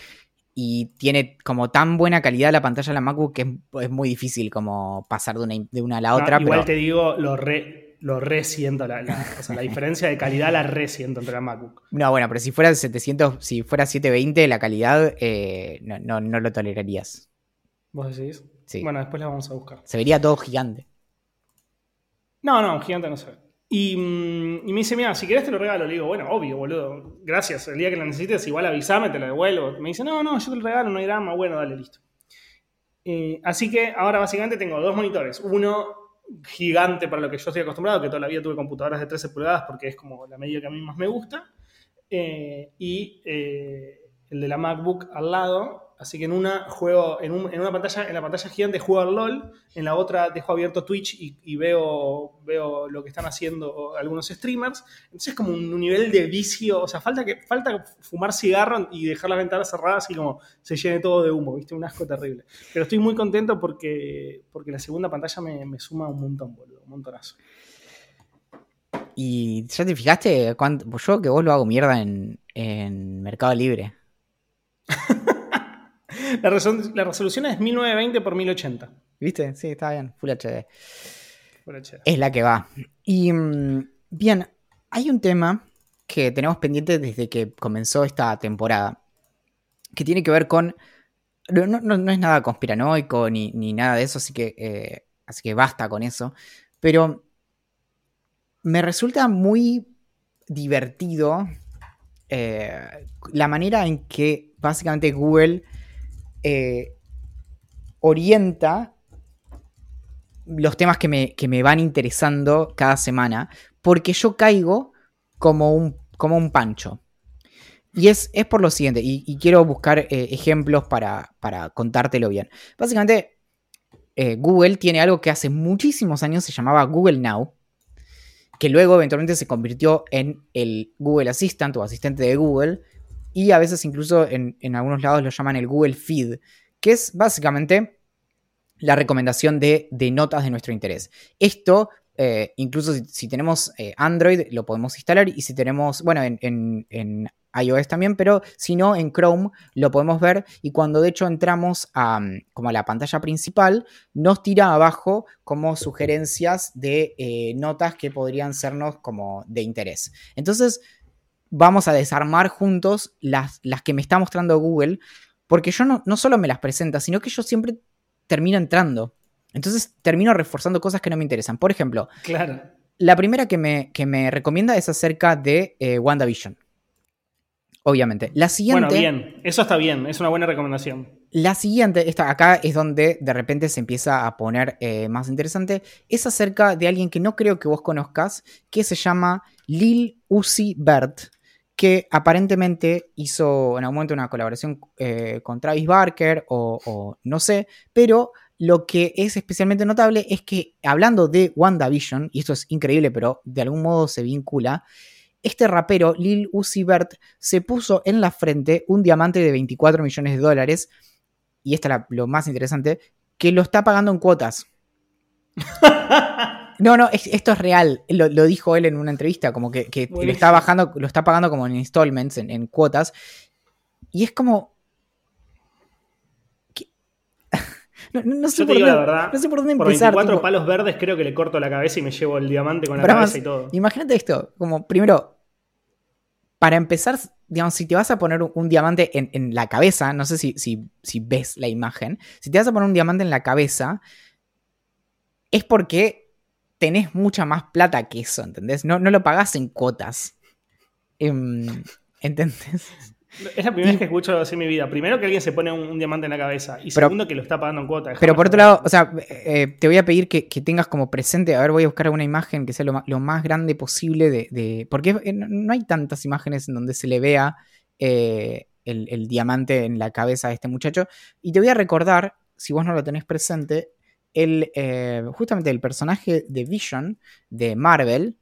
y tiene como tan buena calidad la pantalla de la MacBook que es, muy difícil como pasar de una, de una a la otra. igual te digo, lo re, lo resiento, la, o sea, la diferencia de calidad la resiento entre la MacBook. No, bueno, pero si fuera 700, si fuera 720, la calidad eh, no, no, lo tolerarías. ¿Vos decís? Sí. Bueno, después la vamos a buscar. Se vería todo gigante. No, no, gigante no se ve. Y, mm, y, me dice, mira, si querés te lo regalo. Le digo, bueno, obvio, boludo. Gracias. El día que la necesites, igual avísame, te la devuelvo. Me dice, no, no, yo te lo regalo, no hay drama. Bueno, dale, listo. Eh, así que ahora básicamente tengo dos monitores. Uno gigante para lo que yo estoy acostumbrado, que toda la vida tuve computadoras de 13 pulgadas porque es como la medida que a mí más me gusta, eh, y eh, el de la MacBook al lado, Así que en una juego, en, una pantalla, en la pantalla gigante juego al LOL, en la otra dejo abierto Twitch y, veo, veo lo que están haciendo algunos streamers. Entonces es como un, nivel de vicio, o sea, falta que falta fumar cigarro y dejar las ventanas cerradas y como se llene todo de humo, ¿viste? Un asco terrible. Pero estoy muy contento porque, porque la segunda pantalla me, suma un montón, boludo, un montonazo. ¿Y ya te fijaste? Cuánto, yo que vos lo hago mierda en, en Mercado Libre. La, resolución es 1920 por 1080. ¿Viste? Sí, está bien. Full HD. Es la que va. Y mm, bien, hay un tema que tenemos pendiente desde que comenzó esta temporada. Que tiene que ver con. No, es nada conspiranoico ni, nada de eso, así que, eh, así que basta con eso. Pero me resulta muy divertido eh, la manera en que básicamente Google eh, orienta los temas que me, van interesando cada semana, porque yo caigo como un, como un pancho. Y es, es por lo siguiente, y, quiero buscar eh, ejemplos para, para, contártelo bien. Básicamente, eh, Google tiene algo que hace muchísimos años se llamaba Google Now, que luego eventualmente se convirtió en el Google Assistant o asistente de Google, y a veces incluso en, algunos lados lo llaman el Google Feed, que es básicamente la recomendación de, notas de nuestro interés. Esto, eh, incluso si, tenemos eh, Android, lo podemos instalar y si tenemos, bueno, en, iOS también, pero si no, en Chrome lo podemos ver y cuando de hecho entramos a, como a la pantalla principal, nos tira abajo como sugerencias de eh, notas que podrían sernos como de interés. Entonces, vamos a desarmar juntos las, las que me está mostrando Google, porque yo no, no solo me las presenta, sino que yo siempre termino entrando. Entonces termino reforzando cosas que no me interesan. Por ejemplo, claro. la primera que me, que me recomienda es acerca de eh, WandaVision. Obviamente. La siguiente. Bueno, bien. Eso está bien. Es una buena recomendación. La siguiente, esta acá es donde de repente se empieza a poner eh, más interesante. Es acerca de alguien que no creo que vos conozcas, que se llama Lil Uzi Bert que aparentemente hizo en algún momento una colaboración eh, con Travis Barker o, no sé, pero lo que es especialmente notable es que hablando de WandaVision, y esto es increíble, pero de algún modo se vincula, este rapero, Lil Uzi Vert, se puso en la frente un diamante de 24 millones de dólares, y esto es lo más interesante, que lo está pagando en cuotas. No, no, esto es real. Lo, dijo él en una entrevista, como que, lo está bajando, lo está pagando como en installments, en, cuotas. Y es como. No, sé por dónde, verdad, no sé por dónde empezar. Por 24 palos verdes creo que le corto la cabeza y me llevo el diamante con la cabeza y todo. Imagínate esto, como primero, para empezar, digamos, si te vas a poner un, diamante en, la cabeza, no sé si, si, si ves la imagen, si te vas a poner un diamante en la cabeza, es porque tenés mucha más plata que eso, ¿entendés? No, no lo pagás en cuotas. Em, ¿Entendés? Es la primera vez que escucho así en mi vida. Primero que alguien se pone un, diamante en la cabeza. Y segundo que lo está pagando en cuotas. Pero por otro lado, o sea, eh, te voy a pedir que, tengas como presente. A ver, voy a buscar una imagen que sea lo, más grande posible de. porque eh, no hay tantas imágenes en donde se le vea eh, el, el, diamante en la cabeza de este muchacho. Y te voy a recordar, si vos no lo tenés presente, el, eh, justamente el personaje de Vision de Marvel.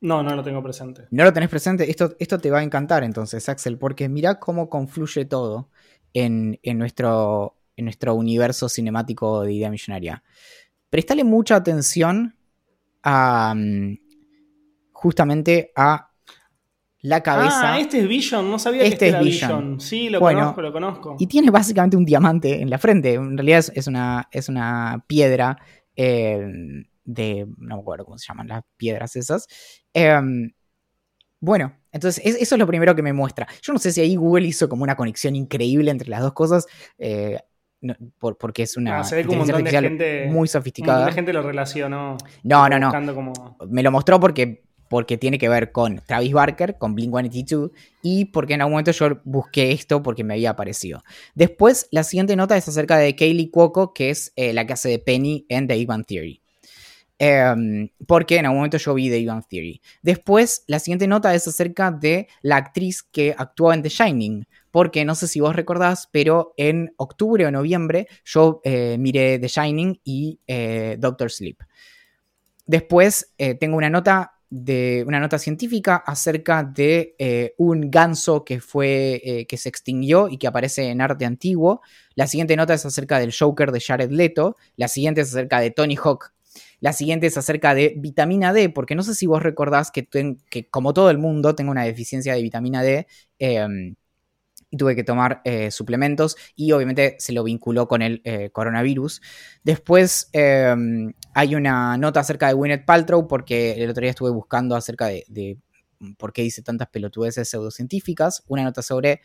No, no lo tengo presente. No lo tenés presente. Esto, esto te va a encantar entonces, Axel, porque mira cómo confluye todo en, nuestro, en nuestro universo cinemático de idea millonaria. Prestale mucha atención a mm, justamente a la cabeza. Ah, este es Vision, no sabía que este, este era Vision. Sí, lo conozco, lo conozco. Y tiene básicamente un diamante en la frente. En realidad es, una, es una piedra eh, de. No me acuerdo cómo se llaman las piedras esas. Em, bueno, entonces eso es lo primero que me muestra. Yo no sé si ahí Google hizo como una conexión increíble entre las dos cosas. Eh, porque es una ah, se ve como un gente, muy sofisticada. La gente lo relacionó. No, no, no. Me lo mostró porque porque tiene que ver con Travis Barker, con Blink 182, y porque en algún momento yo busqué esto porque me había aparecido. Después, la siguiente nota es acerca de Kaylee Cuoco, que es eh, la que hace de Penny en The Ivan Theory. Em, porque en algún momento yo vi The Ivan Theory. Después, la siguiente nota es acerca de la actriz que actuó en The Shining. Porque no sé si vos recordás, pero en octubre o noviembre yo eh, miré The Shining y eh, Doctor Sleep. Después tengo una nota de una nota científica acerca de eh, un ganso que fue eh, que se extinguió y que aparece en arte antiguo. La siguiente nota es acerca del Joker de Jared Leto. La siguiente es acerca de Tony Hawk. La siguiente es acerca de vitamina D, porque no sé si vos recordás que, como todo el mundo tengo una deficiencia de vitamina D. Em, y tuve que tomar eh, suplementos y obviamente se lo vinculó con el eh, coronavirus. Después em, hay una nota acerca de Gwyneth Paltrow porque el otro día estuve buscando acerca de, por qué dice tantas pelotudeces pseudocientíficas. Una nota sobre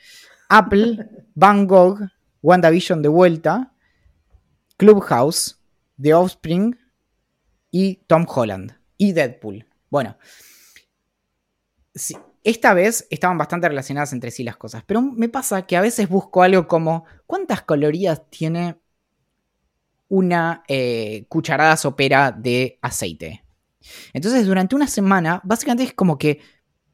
Apple, Van Gogh, WandaVision de vuelta, Clubhouse, The Offspring y Tom Holland y Deadpool. Bueno, sí, esta vez estaban bastante relacionadas entre sí las cosas, pero me pasa que a veces busco algo como ¿cuántas calorías tiene una eh, cucharada sopera de aceite? Entonces durante una semana, básicamente es como que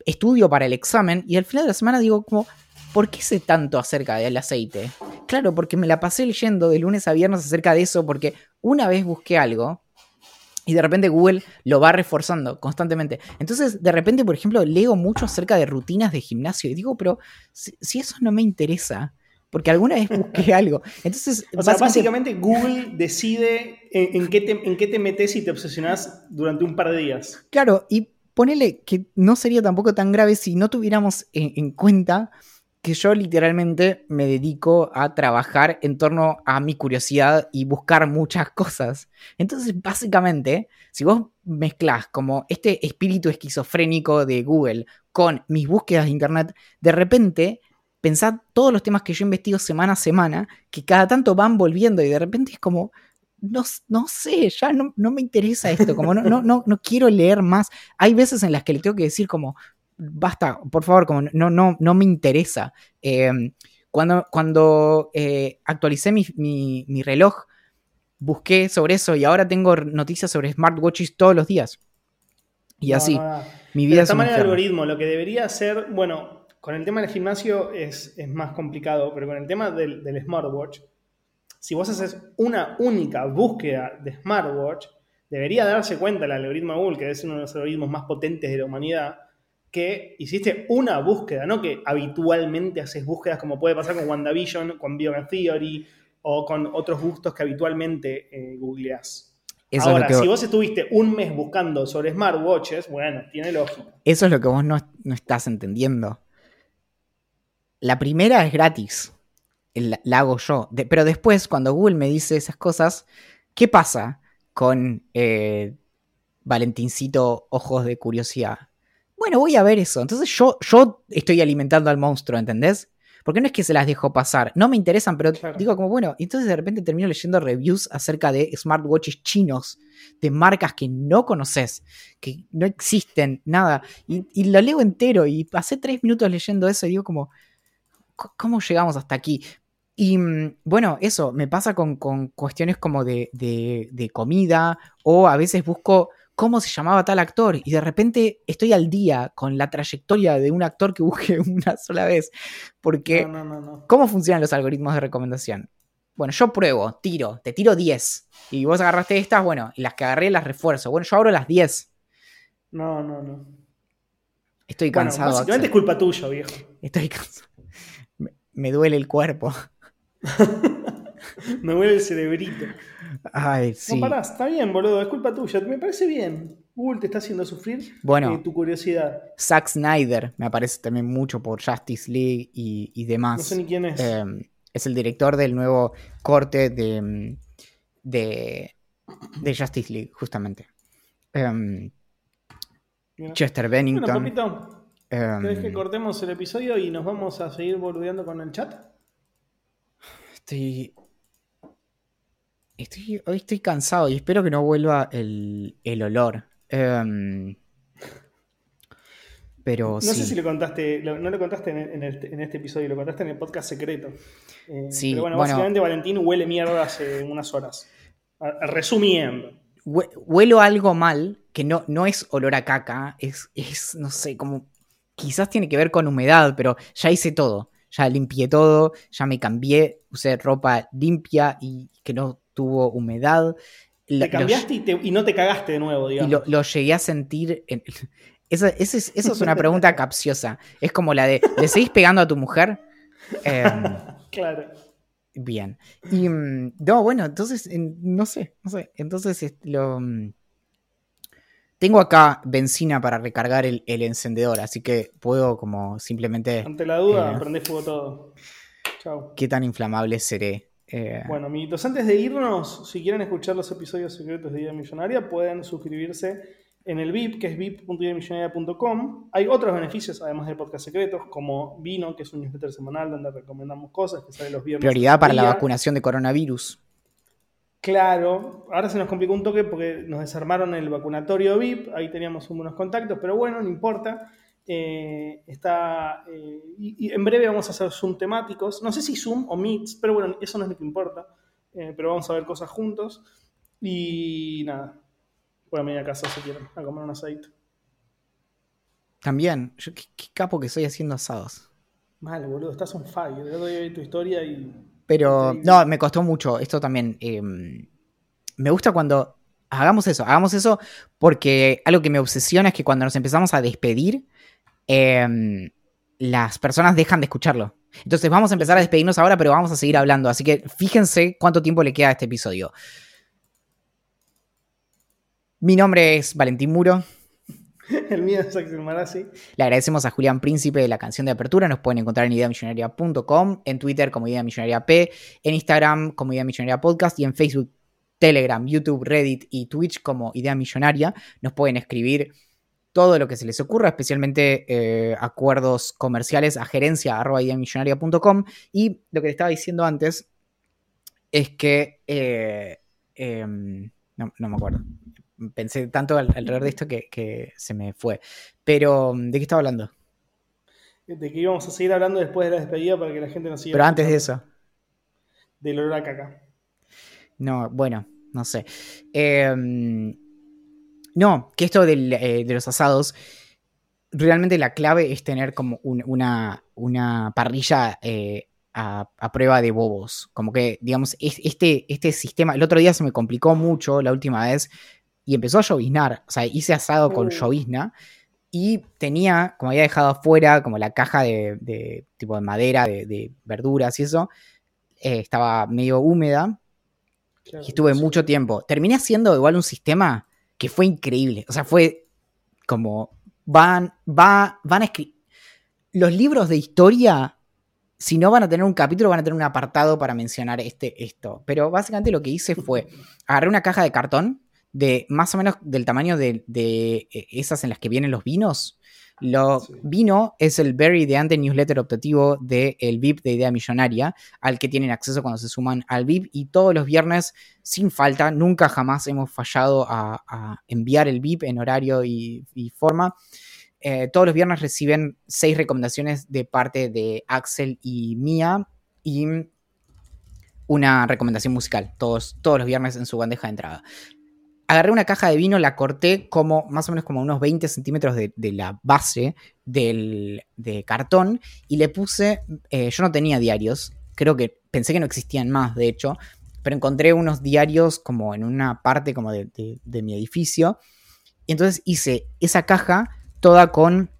estudio para el examen y al final de la semana digo como, ¿por qué sé tanto acerca del aceite? Claro, porque me la pasé leyendo de lunes a viernes acerca de eso, porque una vez busqué algo y de repente Google lo va reforzando constantemente. Entonces, de repente, por ejemplo, leo mucho acerca de rutinas de gimnasio y digo, pero si, eso no me interesa, porque alguna vez busqué algo. Entonces, o sea, básicamente Google decide en, qué te, en qué te metes y te obsesionas durante un par de días. Claro, y ponele que no sería tampoco tan grave si no tuviéramos en cuenta que yo literalmente me dedico a trabajar en torno a mi curiosidad y buscar muchas cosas. Entonces, básicamente, si vos mezclas como este espíritu esquizofrénico de Google con mis búsquedas de Internet, de repente pensad todos los temas que yo investigo semana a semana, que cada tanto van volviendo y de repente es como, no, no sé, ya no, no, me interesa esto, como no, no, no, no quiero leer más. Hay veces en las que le tengo que decir como, basta, por favor, como no, no, no me interesa. Em, cuando cuando eh, actualicé mi, reloj, busqué sobre eso y ahora tengo noticias sobre smartwatches todos los días. Y No, así, no mi Pero vida es está mal el algoritmo. Lo que debería ser, bueno, con el tema del gimnasio es, es más complicado, pero con el tema del, del smartwatch, si vos haces una única búsqueda de smartwatch, debería darse cuenta el algoritmo de Google, que es uno de los algoritmos más potentes de la humanidad, que hiciste una búsqueda, no que habitualmente haces búsquedas como puede pasar con WandaVision, con Biogan Theory o con otros gustos que habitualmente eh, googleás. Eso, Ahora, es lo que, si vos estuviste un mes buscando sobre smartwatches, bueno, tiene lógica. eso es lo que vos no, no estás entendiendo. La primera es gratis. La, la hago yo. De- pero después, cuando Google me dice esas cosas, ¿qué pasa con eh, Valentincito Ojos de Curiosidad? Bueno, voy a ver eso. Entonces yo, yo estoy alimentando al monstruo, ¿entendés? Porque no es que se las dejo pasar. No me interesan, pero Claro. digo como, bueno, entonces de repente termino leyendo reviews acerca de smartwatches chinos, de marcas que no conoces, que no existen, nada. Y, y lo leo entero y pasé tres minutos leyendo eso y digo como, "C- ¿cómo llegamos hasta aquí? Y mm, bueno, eso me pasa con, con cuestiones como de, de- de comida o a veces busco cómo se llamaba tal actor y de repente estoy al día con la trayectoria de un actor que busqué una sola vez. Porque, No, no, no, no. ¿cómo funcionan los algoritmos de recomendación? Bueno, yo pruebo, tiro, te tiro 10. Y vos agarraste estas, bueno, y las que agarré las refuerzo. Bueno, yo abro las 10. No, no, no. Estoy Bueno, cansado. básicamente es culpa tuya, viejo. Estoy cansado. Me, me duele el cuerpo. Me huele el cerebrito. Ay, sí. No parás, está bien, boludo, es culpa tuya. Me parece bien. Google te está haciendo sufrir Bueno. eh, tu curiosidad. Zack Snyder me aparece también mucho por Justice League y, y demás. No sé ni quién es. Eh, es el director del nuevo corte de, mm, de, de Justice League, justamente. Mira. Chester Bueno, Bennington. papito, eh, ¿querés que cortemos el episodio y nos vamos a seguir boludeando con el chat? estoy, estoy. Hoy estoy cansado y espero que no vuelva el, el olor. Eh, pero No sí. sé si lo contaste, lo- no lo contaste en, en este, en este episodio, lo contaste en el podcast secreto. Eh, Sí, pero bueno, bueno. básicamente Valentín huele mierda hace unas horas. Resumiendo. Hue- Huelo algo mal, que no, no es olor a caca, es, es, no sé, como quizás tiene que ver con humedad, pero ya hice todo, ya limpié todo, ya me cambié, usé ropa limpia y que no tuvo humedad. Te cambiaste y, te- y no te cagaste de nuevo, lo, y digamos. lo, lo llegué a sentir. en- esa, esa es, esa es una pregunta capciosa. Es como la de, ¿le seguís pegando a tu mujer? Em, Claro. Bien. Y mm, no, bueno, entonces, en- no sé, no sé. Entonces, es- lo. mm, Tengo acá benzina para recargar el, el encendedor, así que puedo como simplemente. Ante la duda, Eh. prendés fuego todo. Chao. ¿Qué tan inflamable seré? Eh, Bueno, amiguitos, antes de irnos, si quieren escuchar los episodios secretos de Idea Millonaria, pueden suscribirse en el VIP, que es vip.ideamillonaria.com. Hay otros beneficios, además de podcast secretos, como Vino, que es un newsletter semanal donde recomendamos cosas, que sale los viernes. prioridad para la vacunación de coronavirus. Claro, ahora se nos complicó un toque porque nos desarmaron el vacunatorio VIP, ahí teníamos unos contactos, pero bueno, no importa. Eh, está, eh, y, y en breve vamos a hacer Zoom temáticos, no sé si Zoom o Meets, pero bueno, eso no es lo que importa, Eh, pero vamos a ver cosas juntos. Y nada, voy a media casa si quieren, a comer un aceite. También, yo qué, qué capo que soy haciendo asados. Mal, boludo, estás. El otro día vi tu historia y. Pero no, me costó mucho. Esto también. eh, me gusta cuando. Hagamos eso, hagamos eso porque algo que me obsesiona es que cuando nos empezamos a despedir, eh, las personas dejan de escucharlo. Entonces vamos a empezar a despedirnos ahora, pero vamos a seguir hablando. Así que fíjense cuánto tiempo le queda a este episodio. Mi nombre es Valentín Muro. El mío es Axel Marazzi. Le agradecemos a Julián Príncipe de la canción de apertura. Nos pueden encontrar en ideamillonaria.com, en Twitter como Idea Millonaria P, en Instagram como Idea Millonaria Podcast y en Facebook, Telegram, YouTube, Reddit y Twitch como Idea Millonaria. Nos pueden escribir todo lo que se les ocurra, especialmente eh, acuerdos comerciales a gerencia arroba ideamillonaria.com. Y lo que te estaba diciendo antes es que... eh, em, no, no me acuerdo. Pensé tanto al- alrededor de esto que, que se me fue. Pero, ¿de qué estaba hablando? De que íbamos a seguir hablando después de la despedida para que la gente nos siga. Pero antes de eso. Del olor a caca. No, bueno, no sé. Eh, no, que esto del, eh, de los asados, realmente la clave es tener como un- una, una parrilla eh, a, a prueba de bobos. Como que, digamos, es- este, este sistema, el otro día se me complicó mucho la última vez y empezó a lloviznar. O sea, hice asado con Uh. llovizna y tenía, como había dejado afuera, como la caja de, de tipo de madera, de, de verduras y eso, eh, estaba medio húmeda Claro, y estuve sí. mucho tiempo. Terminé haciendo igual un sistema que fue increíble. O sea, fue como van, va, van a escribir. Los libros de historia, si no van a tener un capítulo, van a tener un apartado para mencionar este, esto. Pero básicamente lo que hice fue agarré una caja de cartón de más o menos del tamaño de, de, eh, esas en las que vienen los vinos. Lo Sí. vino es el Berry de Ante newsletter optativo del VIP de Idea Millonaria, al que tienen acceso cuando se suman al VIP. Y todos los viernes, sin falta, nunca jamás hemos fallado a, a enviar el VIP en horario y, y forma. Eh, todos los viernes reciben seis recomendaciones de parte de Axel y Mía y una recomendación musical, todos, todos los viernes en su bandeja de entrada. Agarré una caja de vino, la corté como más o menos como unos 20 centímetros de, la base del, de cartón y le puse, eh, yo no tenía diarios, creo que pensé que no existían más, de hecho, pero encontré unos diarios como en una parte como de mi edificio. Y entonces hice esa caja toda con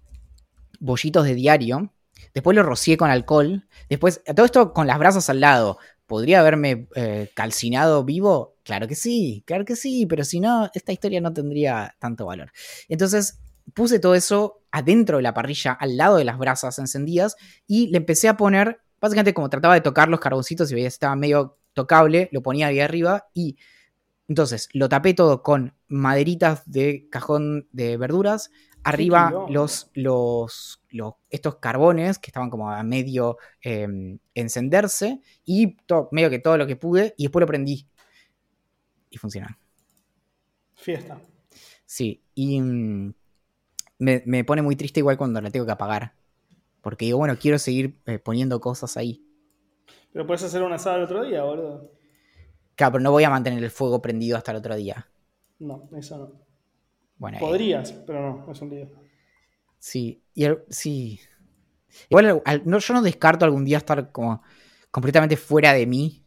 bollitos de diario. Después lo rocié con alcohol. Después, todo esto con las brasas al lado. ¿Podría haberme eh, calcinado vivo? Claro que sí, claro que sí, pero si no, esta historia no tendría tanto valor. Entonces puse todo eso adentro de la parrilla, al lado de las brasas encendidas, y le empecé a poner, básicamente como trataba de tocar los carboncitos y veía que estaba medio tocable, lo ponía ahí arriba y entonces lo tapé todo con maderitas de cajón de verduras, arriba los, los, los- estos carbones que estaban como a medio eh, encenderse y to- medio que todo lo que pude y después lo prendí y funcionó. Fiesta. Sí, y mm, me, me pone muy triste igual cuando la tengo que apagar. Porque digo, bueno, quiero seguir eh, poniendo cosas ahí. Pero puedes hacer un asado el otro día, boludo. Claro, pero no voy a mantener el fuego prendido hasta el otro día. No, eso no. Bueno, eh, Podrías, pero no, es un lío. sí, y el- sí. Igual al- al- no, yo no descarto algún día estar como completamente fuera de mí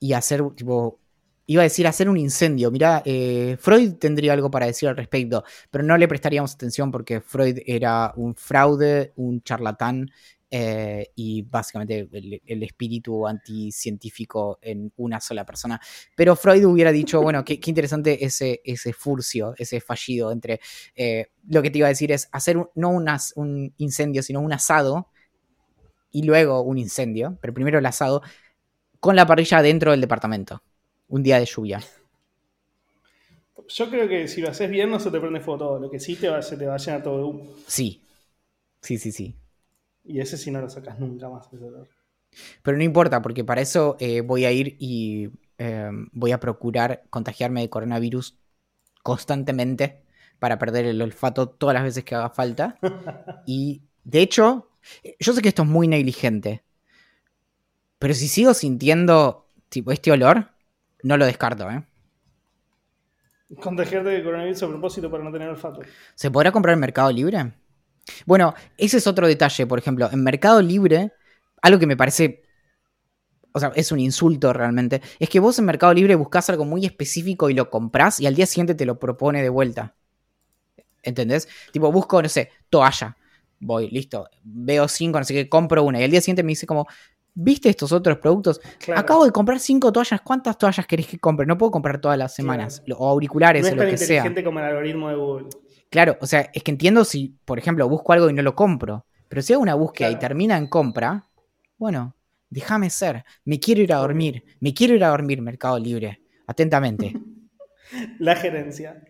y hacer, tipo, iba a decir hacer un incendio. Mira, eh, Freud tendría algo para decir al respecto, pero no le prestaríamos atención porque Freud era un fraude, un charlatán eh, y básicamente el, el espíritu anticientífico en una sola persona. Pero Freud hubiera dicho, bueno, qué, interesante ese, ese furcio, ese fallido entre... eh, lo que te iba a decir es hacer no un incendio, sino un asado y luego un incendio, pero primero el asado, con la parrilla dentro del departamento. Un día de lluvia. Yo creo que si lo haces bien no se te prende fuego todo. Lo que sí te va, se te va a llenar todo de humo. Sí. Sí, sí, sí. Y ese sí no lo sacas nunca más. ese olor. Pero no importa, porque para eso eh, voy a ir y eh, voy a procurar contagiarme de coronavirus constantemente para perder el olfato todas las veces que haga falta. Y de hecho, yo sé que esto es muy negligente, pero si sigo sintiendo tipo este olor, no lo descarto, ¿eh? Contagiarte de coronavirus a propósito para no tener olfato. ¿Se podrá comprar en Mercado Libre? Bueno, ese es otro detalle, por ejemplo, en Mercado Libre, algo que me parece, o sea, es un insulto realmente, es que vos en Mercado Libre buscas algo muy específico y lo comprás y al día siguiente te lo propone de vuelta. ¿Entendés? Tipo, busco, no sé, toalla. Voy, listo, veo cinco, no sé qué, compro una y al día siguiente me dice como, ¿viste estos otros productos? Claro. Acabo de comprar cinco toallas, ¿cuántas toallas querés que compre? No puedo comprar todas las semanas, o auriculares No o lo tan que sea. inteligente como el algoritmo de Google. Claro, o sea, es que entiendo si, por ejemplo, busco algo y no lo compro. Pero si hago una búsqueda y Claro. termina en compra, bueno, déjame ser. Me quiero ir a dormir. Me quiero ir a dormir, Mercado Libre. Atentamente. La gerencia.